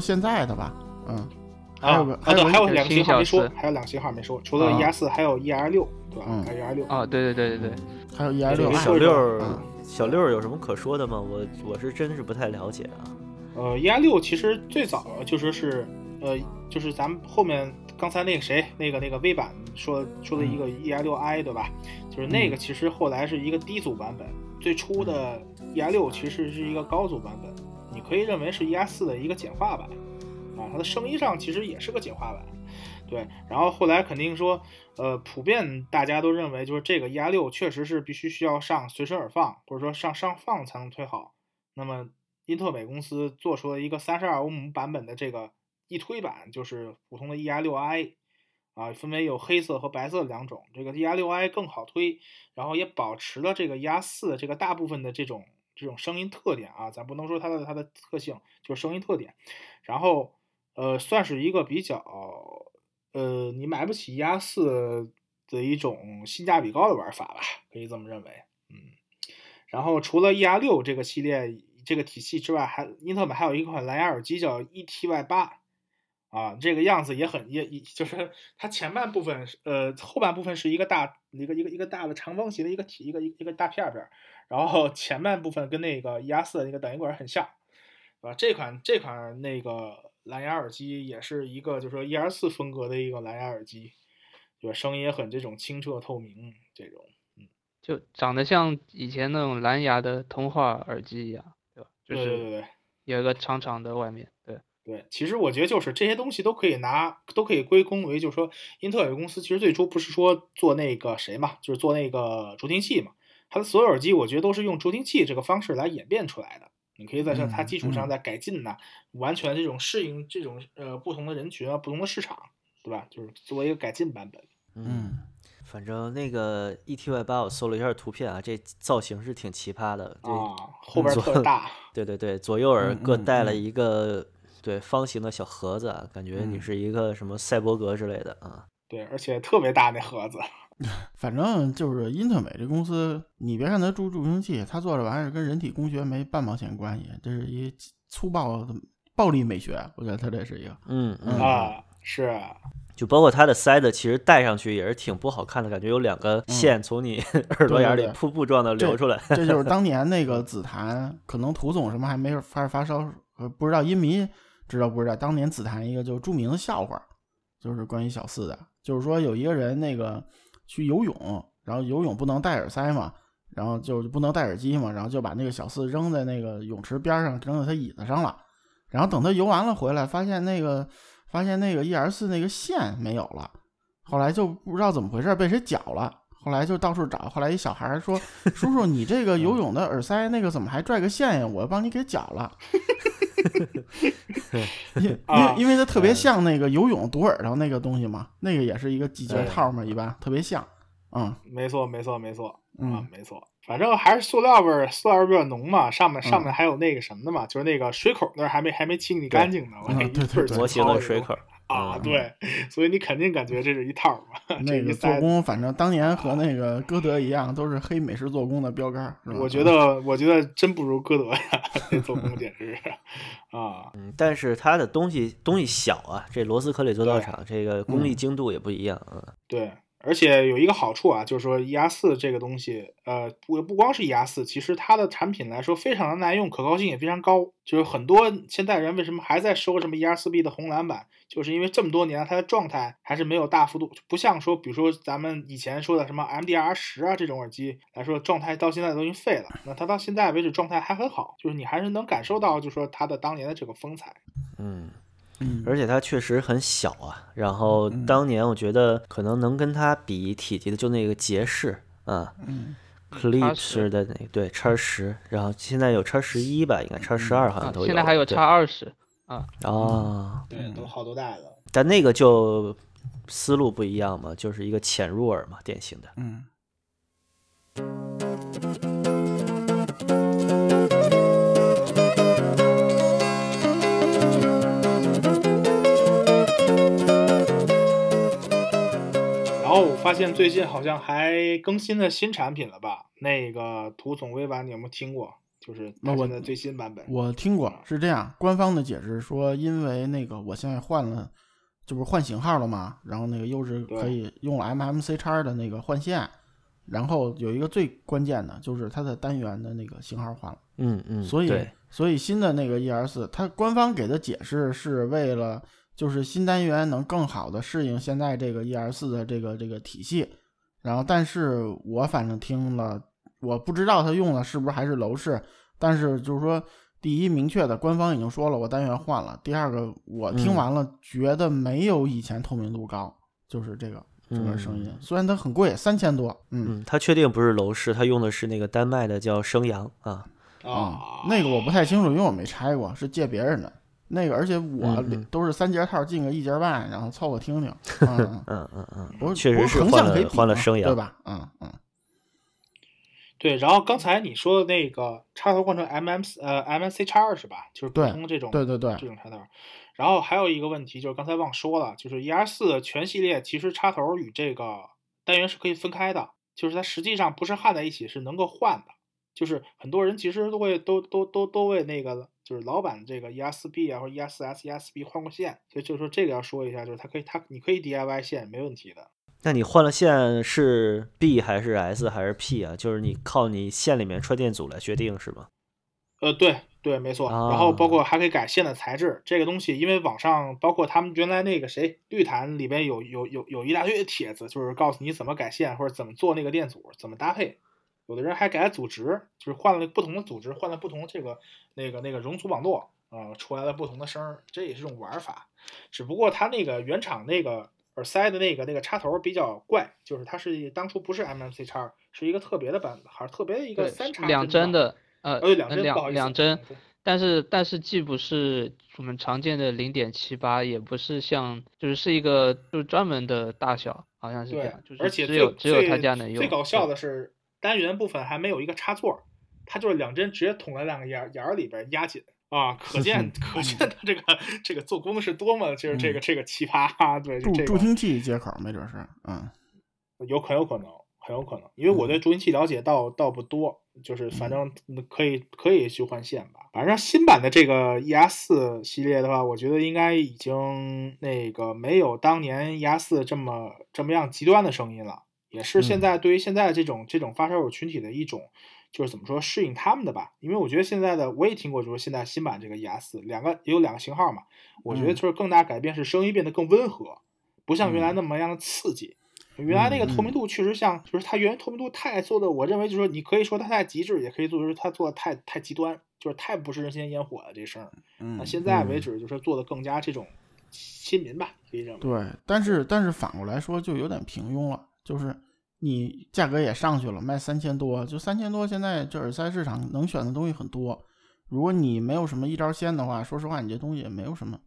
现在的吧，嗯，还有个啊，对，还有个两个型号没说还有两个型号没说，除了啊 E R 四，还有 E R 六，对吧？嗯还有 E R 六。啊，对对对对对，还有 E R 六小六小六有什么可说的吗？我我是真是不太了解啊。呃，E R 六其实最早就说是，呃，就是咱们后面刚才那个谁，那个那个微版说说的一个 E R 六 I 对吧？就是那个其实后来是一个低组版本，最初的 E R 六其实是一个高组版本，你可以认为是 E R 四的一个简化版，啊，它的声音上其实也是个简化版。对，然后后来肯定说，呃，普遍大家都认为就是这个 E R 六确实是必须需要上随身耳放，或者说上上放才能推好。那么英特美公司做出了一个三十二欧姆版本的这个一推版，就是普通的 E R 六 I，啊，分为有黑色和白色两种。这个 E R 六 I 更好推，然后也保持了这个 E R 四这个大部分的这种这种声音特点啊，咱不能说它的它的特性，就是声音特点。然后呃，算是一个比较呃，你买不起 E R 四的一种性价比高的玩法吧，可以这么认为，嗯。然后除了 E R 六这个系列这个体系之外，还英特美还有一款蓝牙耳机叫 E T Y 八，啊，这个样子也很也也就是它前半部分是呃后半部分是一个大一个一个一个大的长方形的一个体一个一个一个大片片儿，然后 前半部分跟那个 E R 四的那个短音管很像，对吧？这款这款那个蓝牙耳机也是一个就是说 E R 四风格的一个蓝牙耳机，对吧？声音也很这种清澈透明这种。就长得像以前那种蓝牙的通话耳机一样，对吧？就是对对对对。有一个长长的外面，对，对，其实我觉得就是这些东西都可以拿，都可以归功为，就是说，英特尔公司其实最初不是说做那个谁嘛，就是做那个助听器嘛，它的所有耳机我觉得都是用助听器这个方式来演变出来的。你可以在这它基础上再改进呐、完全这种适应这种呃不同的人群啊、不同的市场，对吧？就是作为一个改进版本。嗯，反正那个 E T Y 八我搜了一下图片啊，这造型是挺奇葩的。这啊，后边特大，对对对，左右耳各带了嗯一个对方形的小盒子啊，感觉你嗯是一个什么赛博格之类的啊。对，而且特别大那盒子。反正就是英特美这公司，你别看它注助听器，它做这玩意儿跟人体工学没半毛钱关系，这是一粗暴的暴力美学，我觉得它这是一个。嗯嗯，啊，是啊，就包括它的塞子，其实戴上去也是挺不好看的，感觉有两个线从你 耳朵眼儿里瀑布状的流出来。这就是 当年那个紫檀，可能涂总什么还没发发烧，呃，不知道音迷知道不知道？当年紫檀一个就著名的笑话，就是关于小四的，就是说有一个人那个去游泳，然后游泳不能戴耳塞嘛，然后就不能戴耳机嘛，然后就把那个小四扔在那个泳池边上，扔在他椅子上了，然后等他游完了回来，发现那个发现那个 E R 四那个线没有了，后来就不知道怎么回事被谁绞了。后来就到处找，后来一小孩儿说：“叔叔，你这个游泳的耳塞那个怎么还拽个线呀？我帮你给绞了。因因啊。为因为它特别像那个游泳堵耳朵那个东西嘛，那个也是一个系结套嘛，一般特别像。嗯。没错，没错，没错。啊嗯，没错，反正还是塑料味儿，塑料味儿比较浓嘛。上面上嗯面还有那个什么的嘛，就是那个水口那儿还没还没清理干净呢，我嗯那一对对对。模型的水口啊，嗯对，所以你肯定感觉这是一套嘛。那个做工，反正当年和那个歌德一样，都是黑美式做工的标杆儿。是吧我觉得，我觉得真不如歌德呀，那做工简直是啊，嗯，但是它的东西东西小啊，这螺丝壳里做道场，这个功力嗯精度也不一样啊。对。而且有一个好处啊，就是说 E R 四这个东西，呃，不不光是 E R 四，其实它的产品来说非常的耐用，可靠性也非常高。就是很多现代人为什么还在收什么 E R 四 B 的红蓝版，就是因为这么多年它的状态还是没有大幅度，不像说比如说咱们以前说的什么 M D R 十啊这种耳机来说，状态到现在都已经废了。那它到现在为止状态还很好，就是你还是能感受到，就是说它的当年的这个风采。嗯，嗯，而且它确实很小啊。然后嗯当年我觉得可能能跟它比体积的就那个杰士啊嗯，Clips 的那个对叉十，然后现在有叉十一吧，应该叉十二好像啊都，有。现在还有叉二十，啊，对，都好多代了。但那个就思路不一样嘛，就是一个潜入耳嘛，典型的。嗯。发现最近好像还更新了新产品了吧？那个图总微版你有没有听过？就是那我它现在最新版本。我听过是这样，官方的解释说，因为那个我现在换了，这不是换型号了吗？然后那个又是可以用了 MMC 叉的那个换线，然后有一个最关键的就是它的单元的那个型号换了，嗯嗯，所以所以新的那个 ER 四，它官方给的解释是为了就是新单元能更好的适应现在这个 ER 四的这个这个体系，然后但是我反正听了，我不知道他用的是不是还是楼市，但是就是说，第一明确的官方已经说了我单元换了，第二个我听嗯完了觉得没有以前透明度高，就是这个这个声音，虽然它很贵，三千多，嗯嗯，他确定不是楼市，它用的是那个丹麦的叫升阳啊。啊，那个我不太清楚，因为我没拆过，是借别人的。那个，而且我都是三节套进个一节半，然后凑合听听。嗯，嗯嗯嗯，不是，确实是换了换了升阳对吧？嗯嗯，对。然后刚才你说的那个插头换成 MM 呃 MNC 叉二是吧？就是普对通这种对对对这种插头。然后还有一个问题就是刚才忘说了，就是 ER 四全系列其实插头与这个单元是可以分开的，就是它实际上不是焊在一起，是能够换的。就是很多人其实都会都都都都为那个就是老版这个 ESB 啊或者 ESS、ESB 换过线，所以就是说这个要说一下，就是它可以它你可以 DIY 线没问题的。那你换了线是 B 还是 S 还是 P 啊？就是你靠你线里面串电阻来决定是吗？呃，对对，没错。然后包括还可以改线的材质，这个东西，因为网上包括他们原来那个谁绿檀里边有有有有一大堆的帖子，就是告诉你怎么改线或者怎么做那个电阻，怎么搭配。有的人还改了阻值，就是换了不同的组织，换了不同这个那个那个容阻网络，啊、出来了不同的声儿，这也是种玩法。只不过它那个原厂那个耳塞的那个那个插头比较怪，就是它是当初不是 MMC 叉，是一个特别的版本，还是特别的一个三叉两针的，呃，两呃针，两两针，但是但是既不是我们常见的零点七八，也不是像就是是一个就是专门的大小，好像是这样，就是而且只有只有他家能用。最搞笑的是单元部分还没有一个插座，它就是两针直接捅在两个眼儿眼儿里边压紧啊，可见 可见它这个这个做工是多么就是这个这个奇葩啊，对，助这个助听器接口没准是，嗯。有很有可能，很有可能，因为我对助听器了解倒倒不多，就是反正可以可以去换线吧。反正新版的这个 E S 四系列的话，我觉得应该已经那个没有当年 E S 四这么这么样极端的声音了，也是现在对于现在这种这种发烧友群体的一种。就是怎么说适应他们的吧，因为我觉得现在的我也听过，就是现在新版这个 ES 四两个也有两个型号嘛，我觉得嗯就是更大改变是声音变得更温和，不像原来嗯那么样的刺激。原来那个透明度确实像，就是它原来透明度太做的，我认为就是说你可以说它太极致，也可以做就是它做的太太极端，就是太不食人间烟火了这声儿。那嗯，现在为止就是做的更加这种亲民吧，可以这么说。对，但是但是反过来说就有点平庸了，就是你价格也上去了，卖三千多，就三千多，现在这耳塞市场能选的东西很多，如果你没有什么一招鲜的话，说实话，你这东西也没有什么，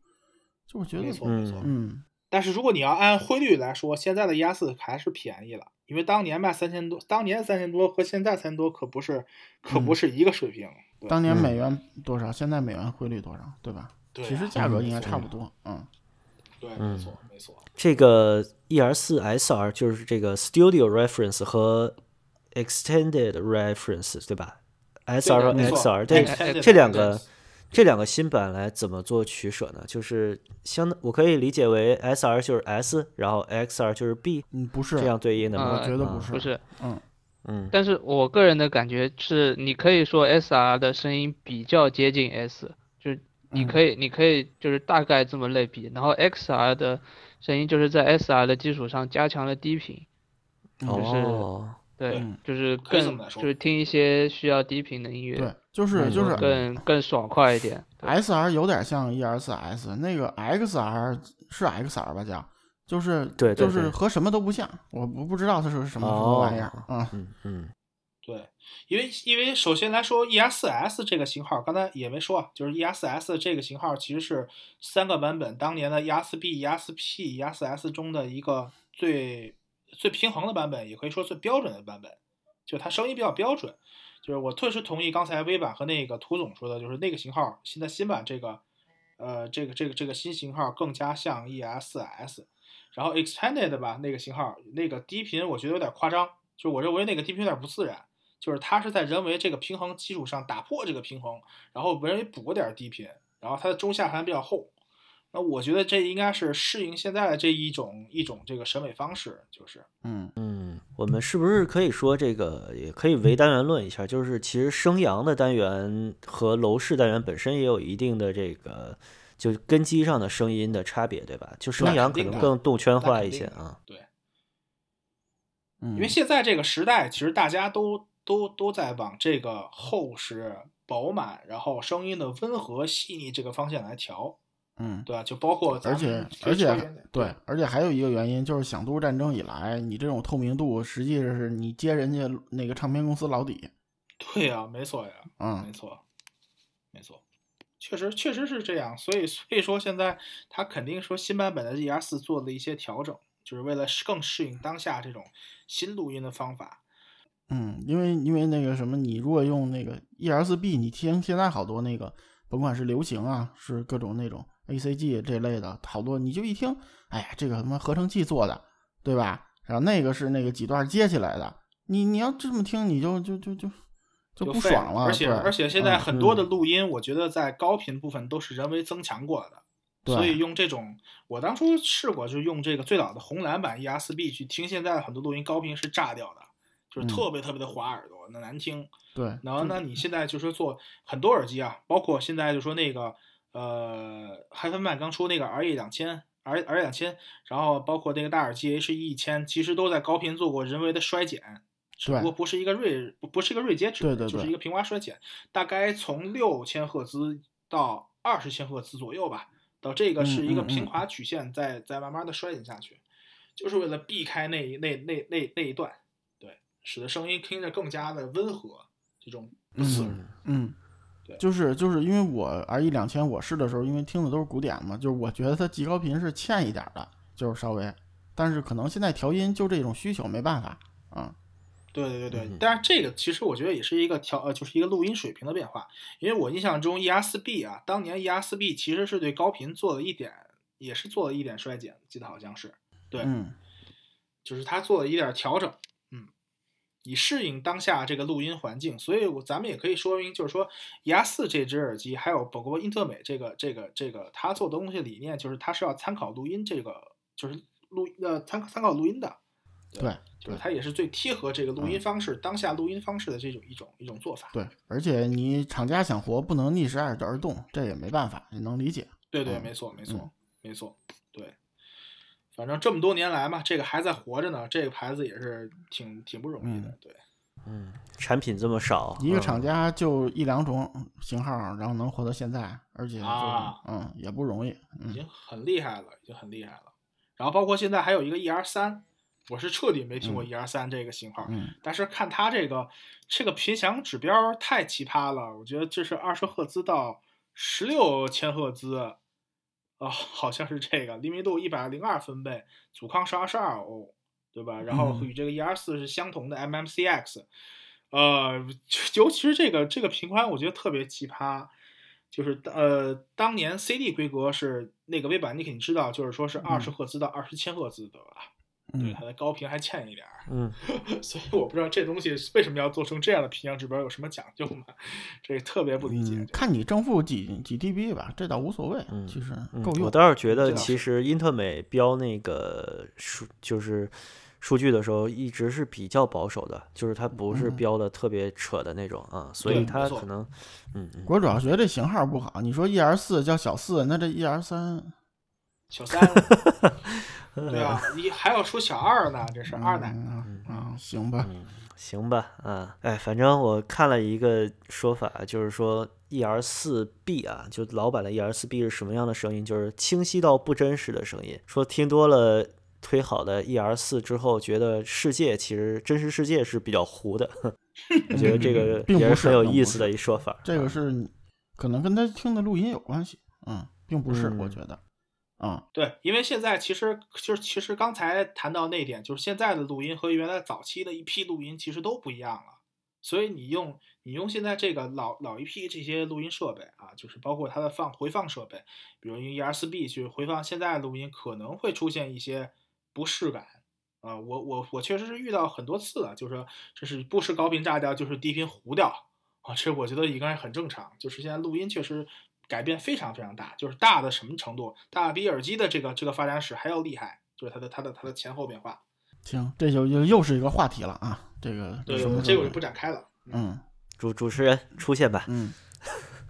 就我觉得没，错没错。嗯，但是如果你要按汇率来说，现在的 E S 还是便宜了，因为当年卖三千多，当年三千多和现在三千多可不是可不嗯是一个水平。对当年嗯美元多少，现在美元汇率多少，对吧？对啊其实价格应该差不多，嗯对，嗯没错没错。这个 ER 四 SR 就是这个 Studio Reference 和 Extended Reference 对吧？SR 和 XR 这这两个这两个新版来怎么做取舍呢？就是相当我可以理解为 SR 就是 S，然后 XR 就是 B 嗯，不是这样对应的吗？呃我觉得啊不是，不是，嗯嗯但是我个人的感觉是，你可以说 SR 的声音比较接近 S，就是你嗯。可以你可以就是大概这么类比，然后 XR 的声音就是在 SR 的基础上加强了低频，就是哦，对嗯，就是更就是听一些需要低频的音乐，对，就是嗯就是更更爽快一点。SR 有点像 ER 4 S，那个 XR 是 XR 吧叫，就是对对对就是和什么都不像，我我不知道它是什么什么玩意儿哦啊，嗯。嗯对，因为因为首先来说，ES4S 这个型号，刚才也没说啊，就是 ES4S 这个型号其实是三个版本当年的 ES4B、ES4P、ES4S 中的一个最最平衡的版本，也可以说最标准的版本，就它声音比较标准。就是我特别同意刚才微版和那个涂总说的，就是那个型号现在新版这个，呃，这个这个这个新型号更加像 ES4S，。然后 Extended 吧那个型号那个低频我觉得有点夸张，就我认为那个低频有点不自然，就是它是在人为这个平衡基础上打破这个平衡，然后人为补个点低频，然后它的中下盘比较厚。那我觉得这应该是适应现在的这一种一种这个审美方式，就是嗯嗯，我们是不是可以说这个也可以为单元论一下？就是其实升阳的单元和楼市单元本身也有一定的这个就根基上的声音的差别，对吧？就升那阳可能更动圈化一些啊。对，嗯，因为现在这个时代，其实大家都都都在往这个厚实、饱满，然后声音的温和细腻这个方向来调，嗯，对吧？就包括而且而且对，而且还有一个原因就是响度战争以来，你这种透明度实际是你接人家那个唱片公司老底，对呀、没错呀，嗯没错，没错，确实确实是这样。所以所以说现在他肯定说新版本的 ER 四做了一些调整，就是为了更适应当下这种新录音的方法。嗯，因为因为那个什么，你如果用那个 ESB，你听现在好多那个，甭管是流行啊，是各种那种 ACG 这类的，好多你就一听，哎呀，这个他妈合成器做的，对吧？然后那个是那个几段接起来的，你你要这么听，你就就就就就不爽了，而且而且现在嗯很多的嗯录音，我觉得在高频部分都是人为增强过的，对所以用这种，我当初试过，就用这个最早的红蓝版 ESB 去听现在的很多录音，高频是炸掉的，就是嗯特别特别的划耳朵，那难听。对，然后那，你现在就是做很多耳机啊，包括现在就说那个呃，海芬曼刚出那个 R E 两千，R R 两千，然后包括那个大耳机 H E 一千，其实都在高频做过人为的衰减，只不过不是一个锐不不是一个锐接值，对对对就是一个平滑衰减，大概从六千赫兹到二十千赫兹左右吧，到这个是一个平滑曲线在在慢慢的衰减下去，就是为了避开那一那那那那一段，对，使得声音听着更加的温和，这种不刺耳。嗯。嗯对，就是就是因为我 R 一两千我试的时候，因为听的都是古典嘛，就是我觉得它极高频是欠一点儿的，就是稍微，但是可能现在调音就这种需求没办法，啊、对对对对嗯，但是这个其实我觉得也是一个调呃，就是一个录音水平的变化。因为我印象中 ER 四 B 啊，当年 ER 四 B 其实是对高频做了一点，也是做了一点衰减，记得好像是，对，嗯。就是它做了一点调整，嗯，以适应当下这个录音环境。所以我咱们也可以说明，就是说 ER 四这只耳机，还有包括英特美这个这个这个它做的东西理念，就是它是要参考录音这个，就是录呃参参考录音的。对就是它也是最贴合这个录音嗯方式、当下录音方式的这种一种一种做法。对，而且你厂家想活不能逆时而而动，这也没办法，也能理解。对对，嗯没错没错、嗯没错，对。反正这么多年来嘛，这个还在活着呢，这个牌子也是挺挺不容易的。嗯对，嗯，产品这么少，嗯一个厂家就一两种型号，然后能活到现在，而且就是、啊嗯也不容易。已嗯经很厉害了，已经很厉害了。然后包括现在还有一个 ER 三，我是彻底没听过嗯 ER 三这个型号，嗯但是看它这个这个频响指标太奇葩了，我觉得这是二十赫兹到十六千赫兹，哦，好像是这个，灵敏度一百零二分贝，阻抗是二十二欧，对吧？然后嗯与这个 ER 四是相同的 MMCX，呃，尤其是这个这个频宽，我觉得特别奇葩。就是呃，当年 CD 规格是那个微板，你肯定知道，就是说是二十赫兹到二十千赫兹的吧？对，嗯它的高频还欠一点儿。嗯，所以我不知道这东西为什么要做成这样的频响指标，有什么讲究吗？这特别不理解。嗯，看你正负几几 dB 吧，这倒无所谓，嗯其实嗯够用。我倒是觉得，其实英特美标那个数就是数据的时候，一直是比较保守的，就是它不是嗯标的特别扯的那种啊，所以它可能，嗯嗯，我主要觉得这型号不好。你说 ER 四叫小四，那这 ER 三，小三，对啊，你还要出小二呢，这是二奶呢。嗯啊，行吧，嗯，行吧，啊，哎，反正我看了一个说法，就是说 ER 四 B 啊，就老版的 ER 四 B 是什么样的声音？就是清晰到不真实的声音。说听多了推好的 ER 四之后，觉得世界其实真实世界是比较糊的。我觉得这个并不是也是很有意思的一说法。这个啊是可能跟他听的录音有关系，嗯，并不是，我嗯觉得，啊，对，因为现在其实就是其实刚才谈到那点，就是现在的录音和原来早期的一批录音其实都不一样了。所以你用你用现在这个老老一批这些录音设备啊，就是包括它的放回放设备，比如用 ER 4 B 去回放现在的录音，可能会出现一些不适感。啊、我我我确实是遇到很多次了，就是这是不是高频炸掉，就是低频糊掉啊，这我觉得应该很正常。就是现在录音确实改变非常非常大，就是大的什么程度？大比耳机的这个这个发展史还要厉害，就是它的它的它的前后变化。行，这就又又是一个话题了啊，这个对这个我就不展开了。嗯主主持人出现吧。嗯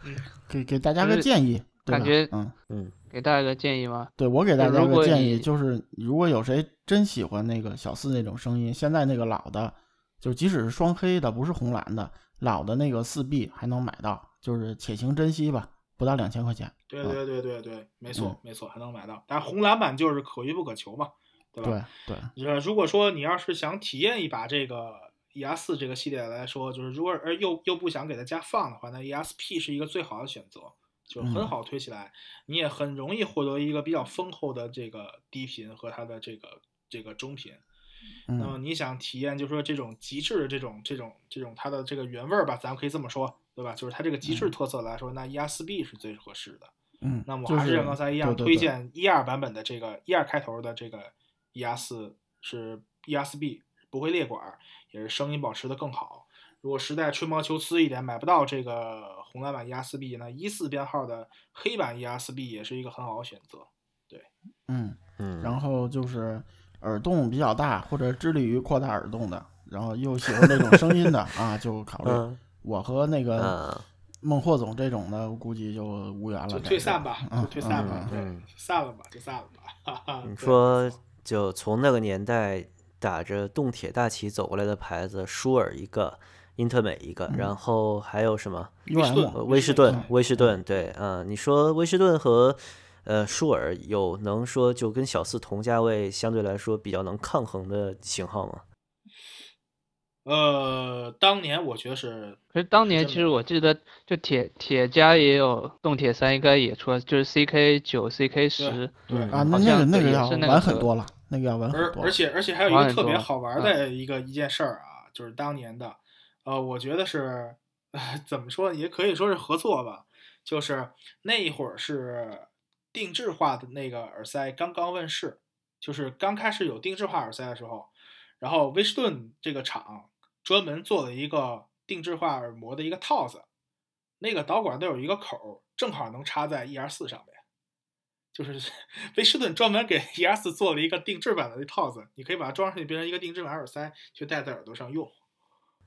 嗯，给给大家个建议，对感觉嗯。嗯，给大家个建议吗？对我给大家个建议，就是如果有谁真喜欢那个小四那种声音，现在那个老的，就即使是双黑的，不是红蓝的，老的那个四 B 还能买到，就是且行珍惜吧，不到两千块钱。对对对对对，没错嗯没错，还能买到。但是红蓝版就是可遇不可求嘛，对吧？对对，呃，如果说你要是想体验一把这个 ES 四这个系列来说，就是如果而又又不想给它加放的话，那 ESP 是一个最好的选择，就是很嗯好推起来，你也很容易获得一个比较丰厚的这个低频和它的这个这个中频。那么嗯你想体验，就是说这种极致的这种这种这种它的这个原味儿吧，咱们可以这么说，对吧？就是它这个极致特色来说，那 ES 4 B 是最合适的。嗯，那么还是像刚才一样推荐一二版本的这个一二开头的这个 ES 是 ES B 不会裂管儿，也是声音保持的更好。如果实在吹毛求疵一点，买不到这个红蓝版 ES B，那一四编号的黑版 ES B 也是一个很好的选择。对嗯，嗯，然后就是耳洞比较大或者致力于扩大耳洞的，然后又喜欢这种声音的 啊，就考虑。嗯我和那个嗯孟获总这种的，我估计就无缘了。就退散吧，嗯就退散吧，嗯对嗯，散了吧，就散了吧。哈哈你说就从那个年代打着动铁大旗走过来的牌子，舒尔一个，英特美一个，嗯然后还有什么？UM 呃威士顿顿，威士顿，对，嗯，你说威士顿和呃舒尔有能说就跟小四同价位相对来说比较能抗衡的型号吗？呃，当年我觉得是可是当年其实我记得，就铁铁家也有动铁三，应该也出了，就是 CK 九、CK 十，对嗯啊，那好那个那个要晚很多了，那个要晚很多。而而且而且还有一个特别好玩嗯的一个一件事儿啊，就是当年的，呃，我觉得是，怎么说，也可以说是合作吧，就是那一会儿是定制化的那个耳塞刚刚问世，就是刚开始有定制化耳塞的时候，然后威士顿这个厂专门做了一个定制化耳膜的一个套子，那个导管都有一个口，正好能插在 ER 四上面。就是 威士顿专门给 E R 四做了一个定制版的套子，你可以把它装上去，变成一个定制版耳塞，去戴在耳朵上用。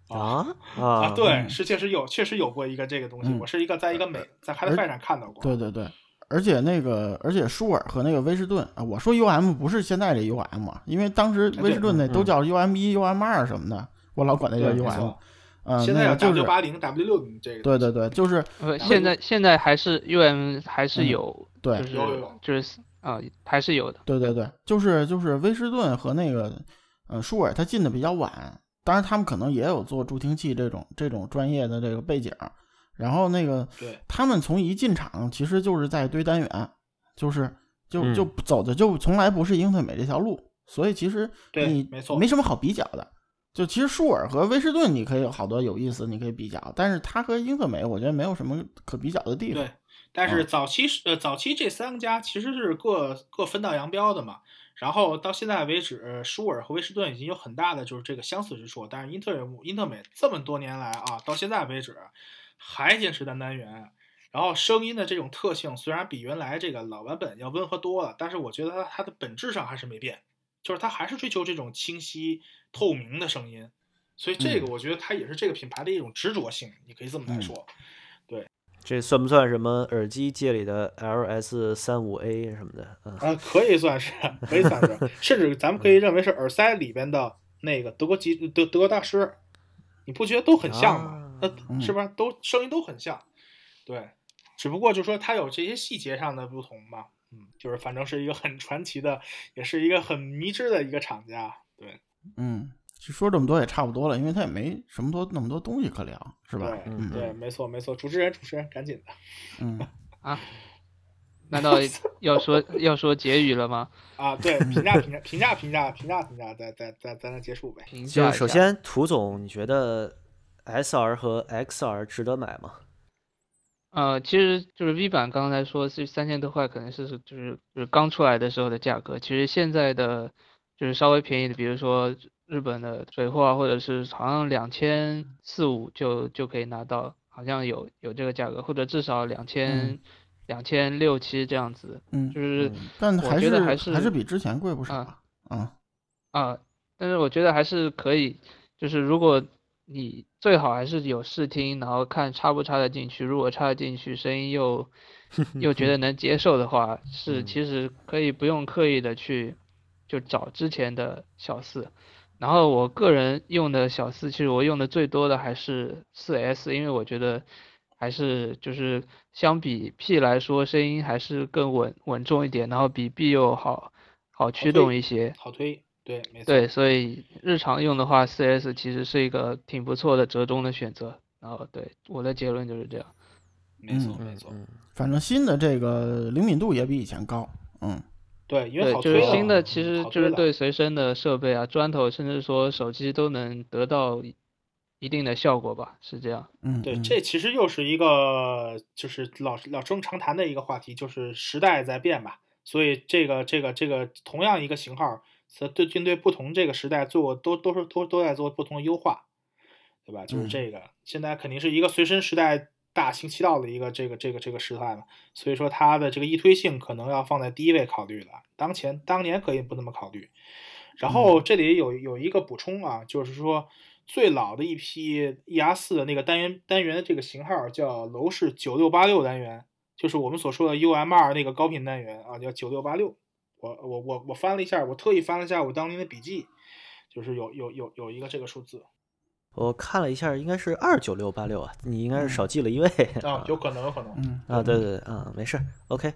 啊啊，啊，对，嗯是确实有，确实有过一个这个东西。嗯我是一个在一个美在 h i 而 f i 上看到过。对对对，而且那个，而且舒尔和那个威士顿啊，我说 UM 不是现在这 UM 啊，因为当时哎威士顿那嗯都叫 UM 一、UM 二什么的，我老管那叫 UM。嗯，现在有那个就是 W 八零、W 六零这个。对对对，就是呃，现在现在还是 UM 还是嗯有，对就是就是啊，还是有的。对对对，就是就是威士顿和那个呃舒尔，他进的比较晚，当然他们可能也有做助听器这种这种专业的这个背景，然后那个对他们从一进场其实就是在堆单元，就是就嗯就走的就从来不是英特美这条路，所以其实你没错没什么好比较的。就其实舒尔和威士顿你可以有好多有意思，你可以比较，但是它和英特美我觉得没有什么可比较的地方。对，但是啊早期是呃早期这三家其实是各各分道扬镳的嘛。然后到现在为止，舒尔和威士顿已经有很大的就是这个相似之处，但是英特英特美这么多年来啊，到现在为止还坚持单单元。然后声音的这种特性虽然比原来这个老版本要温和多了，但是我觉得它它的本质上还是没变，就是它还是追求这种清晰透明的声音。所以这个我觉得它也是这个品牌的一种执着性，你可以这么来说。对。这算不算什么耳机界里的 LS 三五 A 什么的？嗯，啊，可以算是，可以算是，甚至咱们可以认为是耳塞里边的那个德国吉德德国大师，你不觉得都很像吗？那、嗯是吧？都声音都很像，对，只不过就说它有这些细节上的不同嘛，嗯，就是反正是一个很传奇的，也是一个很迷之的一个厂家，对，嗯，其实说这么多也差不多了，因为他也没什么多那么多东西可聊，是吧？对嗯对，没错没错，主持人主持人赶紧的，嗯，啊？难道 要说要说结语了吗？啊，对，评价评价评价评价评价评价，再再再再来结束呗。评就是首先涂总，你觉得 SR 和 XR 值得买吗？呃，其实就是 V 版刚才说是三千多块，可能是是就是就是刚出来的时候的价格。其实现在的就是稍微便宜的，比如说日本的水货啊，或者是好像两千四五就就可以拿到，好像有有这个价格，或者至少两千两千六七这样子，嗯就，是我但还是觉得还是还比之前贵不少啊啊。啊，啊，但是我觉得还是可以，就是如果你最好还是有试听，然后看插不插得进去，如果插得进去，声音又 又觉得能接受的话，是嗯其实可以不用刻意的去就找之前的小四。然后我个人用的小四，其实我用的最多的还是四 S，因为我觉得还是就是相比 P 来说，声音还是更稳稳重一点，然后比 B 又好好驱动一些。好推，对，没错。对，所以日常用的话，4S 其实是一个挺不错的折中的选择。然后对我的结论就是这样。没错，嗯没错。嗯反正新的这个灵敏度也比以前高。嗯对，因为，就是新的，嗯其实就是对随身的设备啊、砖头，甚至说手机都能得到一一定的效果吧，是这样。嗯，对，嗯这其实又是一个就是老老生常谈的一个话题，就是时代在变吧。所以这个这个这个同样一个型号，则对针对不同这个时代做都都是都都在做不同的优化，对吧？就是嗯这个，现在肯定是一个随身时代大行其道的一个这个这个这个时代嘛。所以说它的这个易推性可能要放在第一位考虑了，当前当年可以不那么考虑。然后这里有有一个补充啊，就是说最老的一批 ER 四的那个单元单元的这个型号叫楼氏九六八六单元，就是我们所说的 UM 二那个高频单元啊，叫九六八六。我我我我翻了一下，我特意翻了一下我当年的笔记，就是有有有有一个这个数字我看了一下，应该是二九六八六啊，你应该是少记了一位啊，有可能有可能。嗯啊，对对对，啊，没事，OK。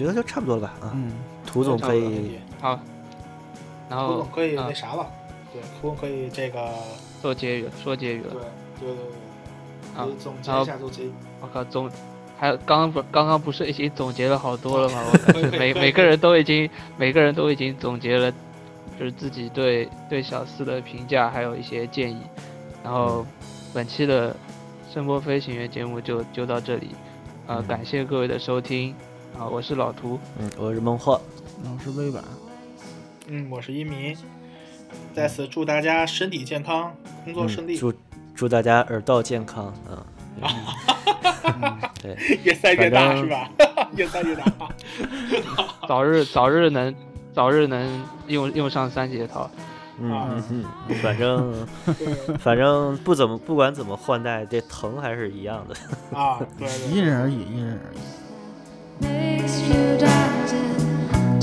觉得就差不多了吧啊，嗯，涂总可以好，然胡后总可以啊那啥吧，对，涂总可以这个，做结语，说结语了。对对对啊对，可以总结然后一下做结语。我靠，总还有刚刚不刚刚不是已经总结了好多了吗？我感可以可以可以觉每每个人都已经每个人都已经总结了，就是自己对对小四的评价，还有一些建议。然后本期的声波飞行员节目就就到这里，呃，嗯感谢各位的收听，啊，我是老涂，嗯，我是孟获，然后是微版。嗯，我是一鸣，在此祝大家身体健康，工作嗯顺利，祝祝大家耳道健康，嗯，对，越塞越大是吧？越塞越大。早日早日能早日能用用上三节套。嗯啊嗯嗯，反正反正不怎么不管怎么换代，这疼还是一样的。啊，对对因人而异，因人而异。Makes you dance in